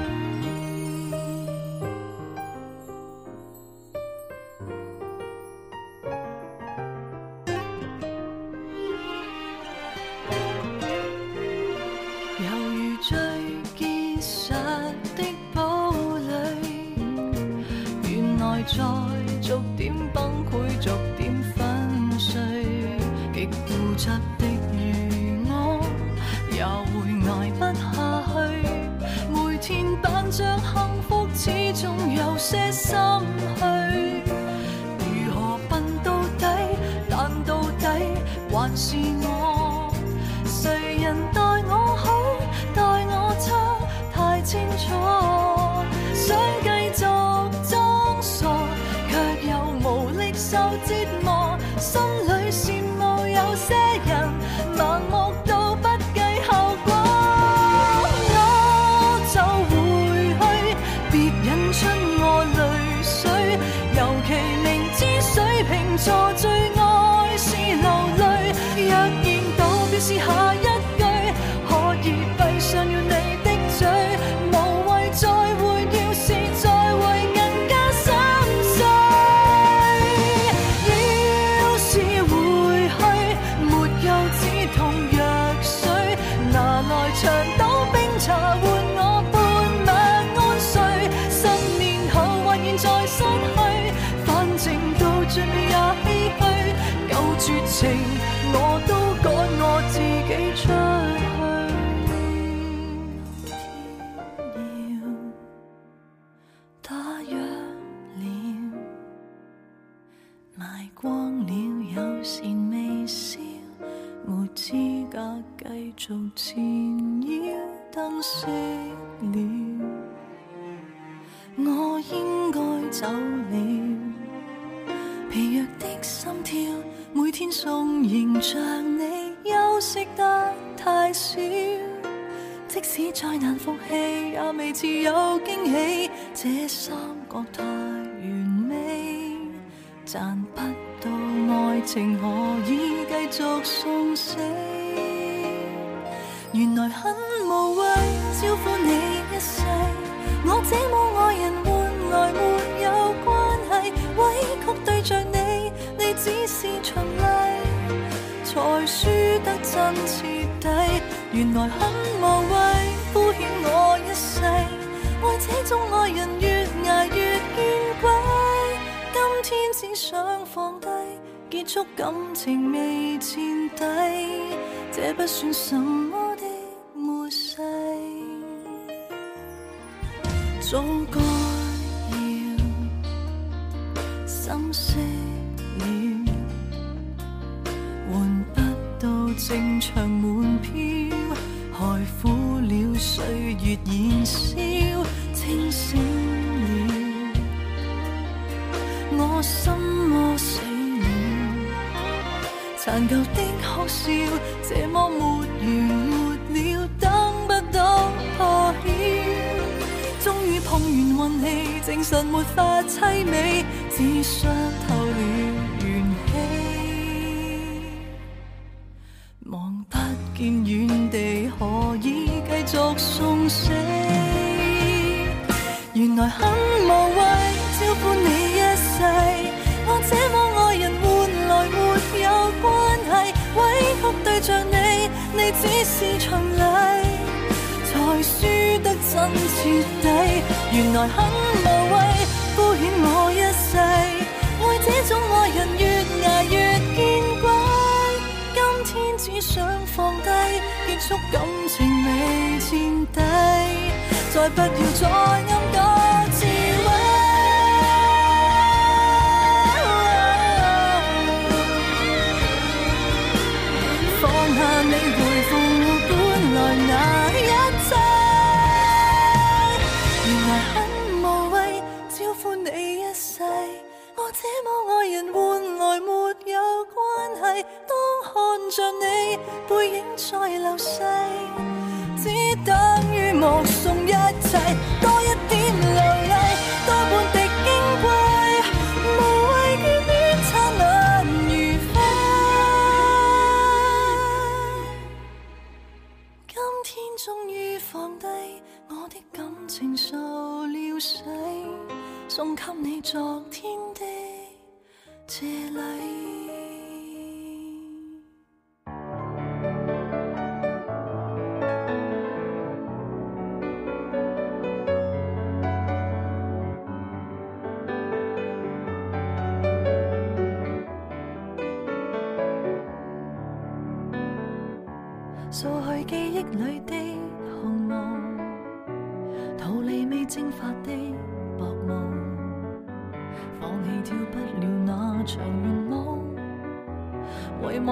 some 戏也未似有惊喜，这三角太完美，赚不到爱情何以继续送死？原来很无谓，招呼你一世，我这么爱人换来没有关系，委曲对着你，你只是循例，才输得真彻底。原来很无谓。敷衍我一世，爱这种爱人越挨越见鬼。今天只想放低，结束感情未见底，这不算什么的末世，早该要心息了，换不到正常门票，害苦。岁月燃烧，清醒了，我心窝死了，残旧的哭笑这么没完没了，等不到破晓，终于碰完运气，精神没法凄美，只伤透了。望不见远地，何以继续送死？原来很无谓，招呼你一世，我这么爱人换来没有关系。委屈对着你，你只是循例，才输得真彻底。原来很无谓，敷衍我一世，爱这种爱人越挨越。只想放低，结束感情未见底，再不要再暗加自慰。放下你背负本来那一切，原来很无谓，招呼你一世，我这么爱人换来没。关系，当看着你背影在流逝，只等于目送一切。多一点泪滴，多半滴矜贵，无谓眷恋灿烂如飞。今天终于放低我的感情受了洗，送给你昨天的这礼。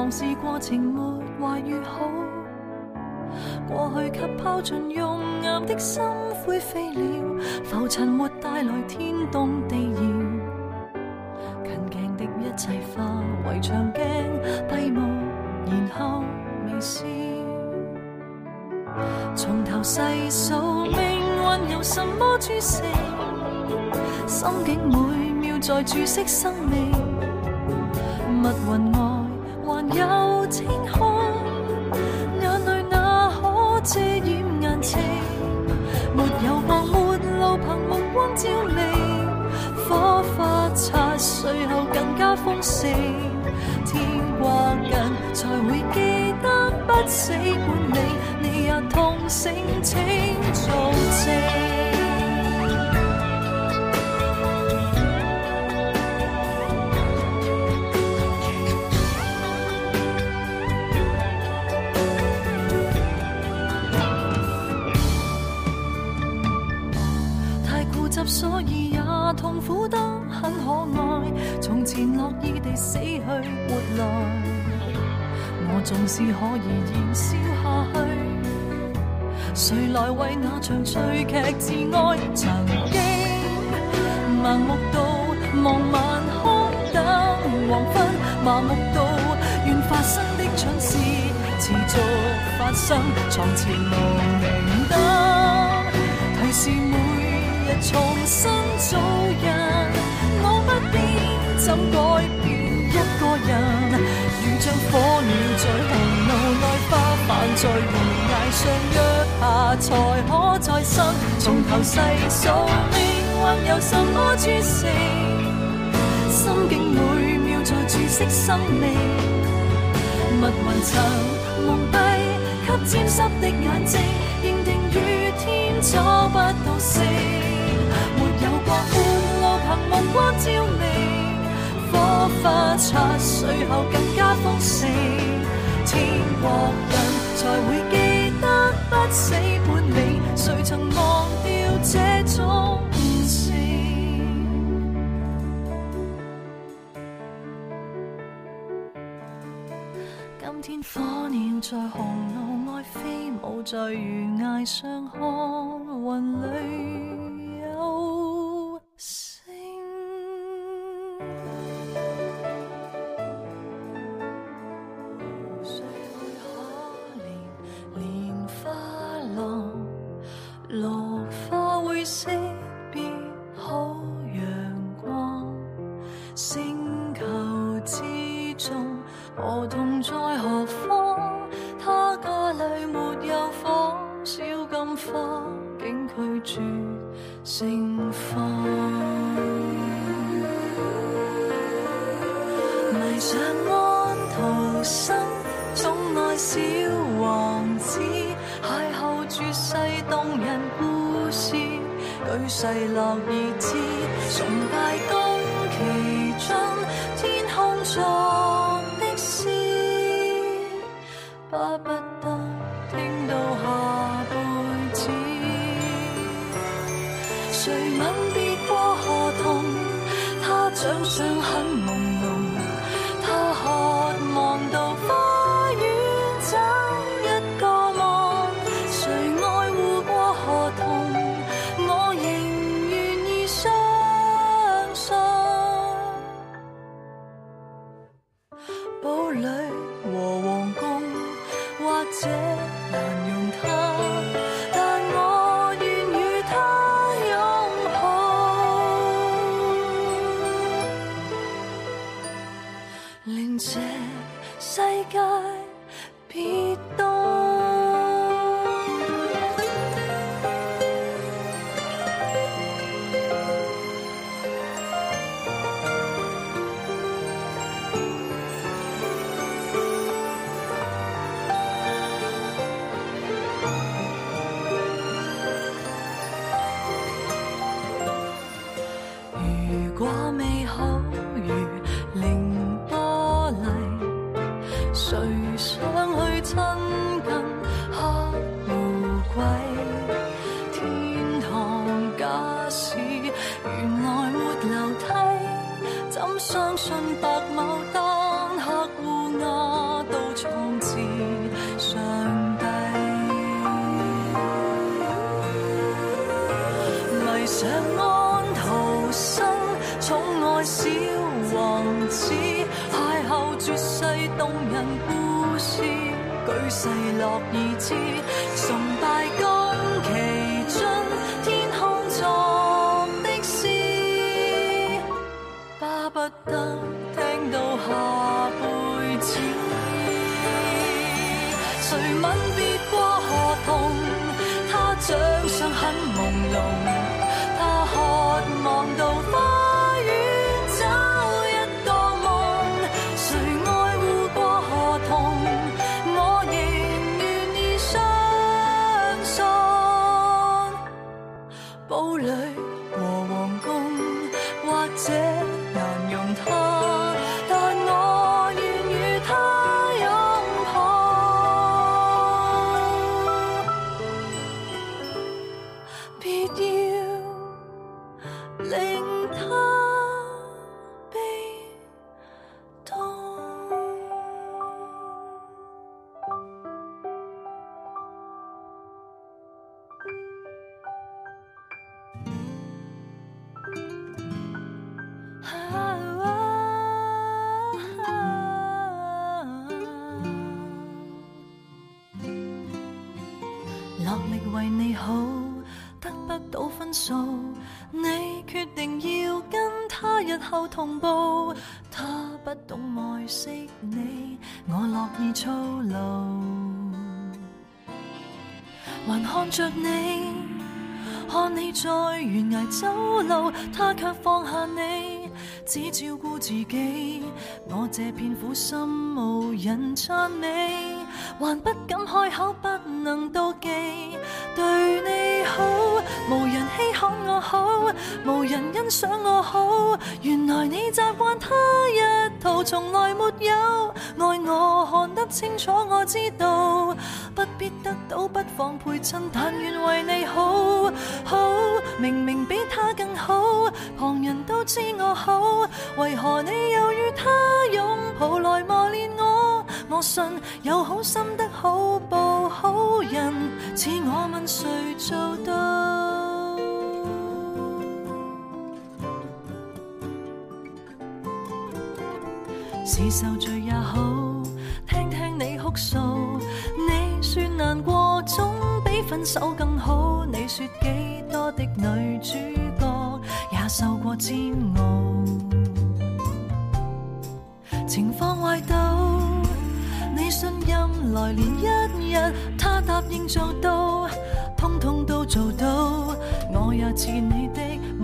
往事过程没坏与好，过去给抛进熔岩的心灰飞了，浮尘没带来天动地摇，近镜的一切化为长镜闭目，然后微笑。从头细数命运有什么注释，心境每秒在注释生命，密云。最后更加丰盛，天或人，才会记得不死本领，你也痛醒，清浊净。总是可以燃烧下去，谁来为那场趣剧自哀？曾经盲目到望晚空等黄昏，盲目到愿发生的蠢事持续发生。床前无明灯，提示每日重新早日，我不变，怎改变？一个人，如像火鸟在红炉内花瓣，在悬崖上约下，才可再生。从头细数命，运有什么铸成，心境每秒在注释生命。密云层蒙蔽，给沾湿的眼睛，认定雨天找不到星。没有过路凭目光照明。花擦碎后更加丰盛，天国人才会记得不死本领，谁曾忘掉这种性？今天火鸟在红炉外飞舞，在悬崖上看云里有。这片苦心无人赞美，还不敢开口，不能道。好，无人欣賞我好，原來你習慣他一套，從來沒有愛我看得清楚，我知道不必得到，不妨陪襯，但願為你好。好，明明比他更好，旁人都知我好，為何你又与他拥抱来磨練我？我信有好心得好報，好人似我問誰做到？是受罪也好，听听你哭诉。你说难过总比分手更好。你说几多的女主角也受过煎熬。情况坏到你信任来年一日，他答应做到，通通都做到。我也似你的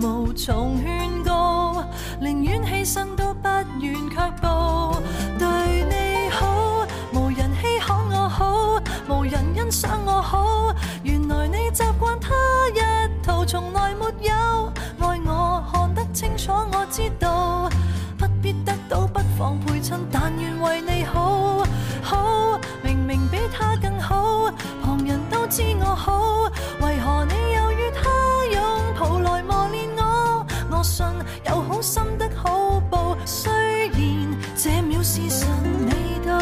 无从劝告，宁愿牺牲。不愿却步，对你好，无人稀罕我好，无人欣赏我好。原来你习惯他一套，从来没有爱我看得清楚，我知道不必得到，不妨陪衬，但愿为你好。好，明明比他更好，旁人都知我好，为何你又与他拥抱来磨练我？我信有好心的好。虽然这秒时辰未到，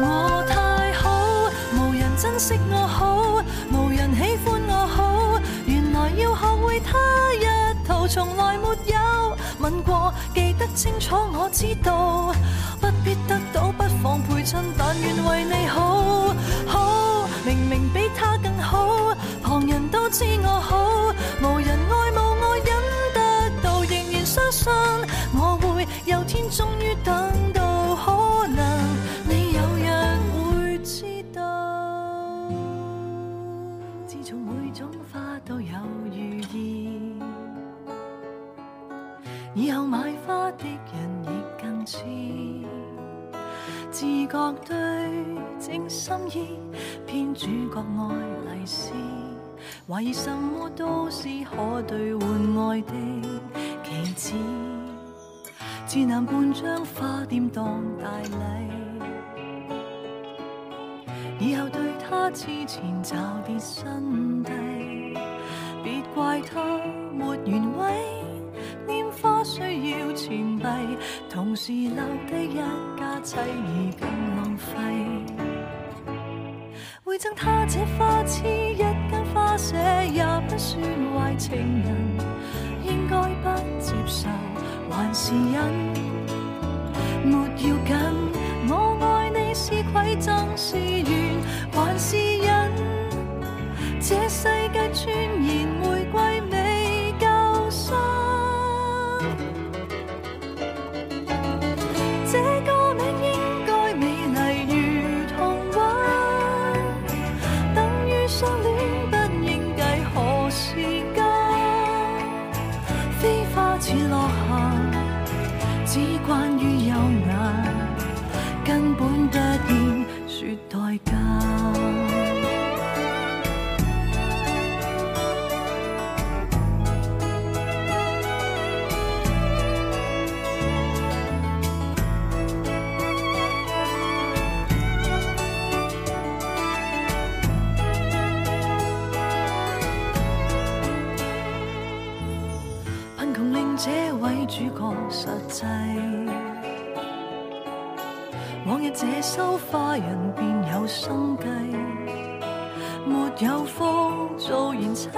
我太好，无人珍惜我好，无人喜欢我好，原来要学会他一套，从来没有。不清楚，我知道，不必得到，不妨陪衬，但愿为你好，好明明比他更好，旁人都知我好，无人。各对正心意，偏主角爱丽丝怀疑什么都是可兑换爱的棋子，自男半张花店当大礼，以后对他痴缠找别新地，别怪他没原委。拈花需要钱币，同时留低一家妻儿更浪费。会赠他这花痴一根花舍，也不算坏情人，应该不接受，还是忍？没要紧，我爱你是馈赠是缘，还是忍？这世界尊严。修花人便有心计，没有福做贤妻，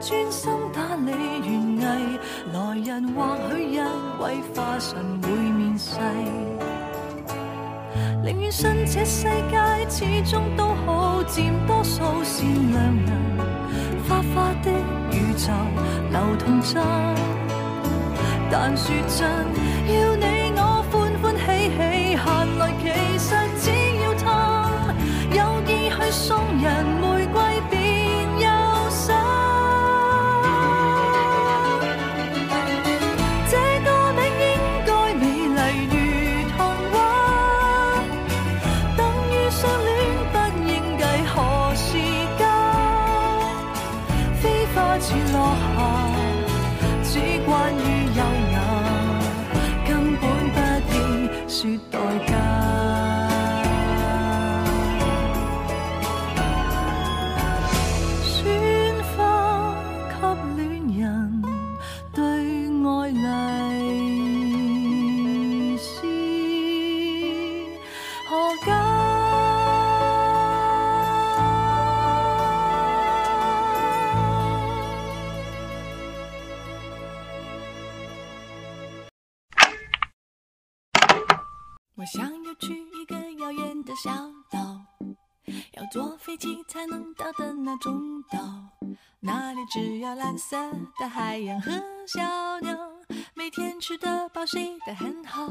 专心打理园艺，来日或许一位花神会面世。宁愿信这世界始终都好，占多数善良人，花花的宇宙流通真，但说真要你。蓝色的海洋和小鸟，每天吃得饱，睡得很好。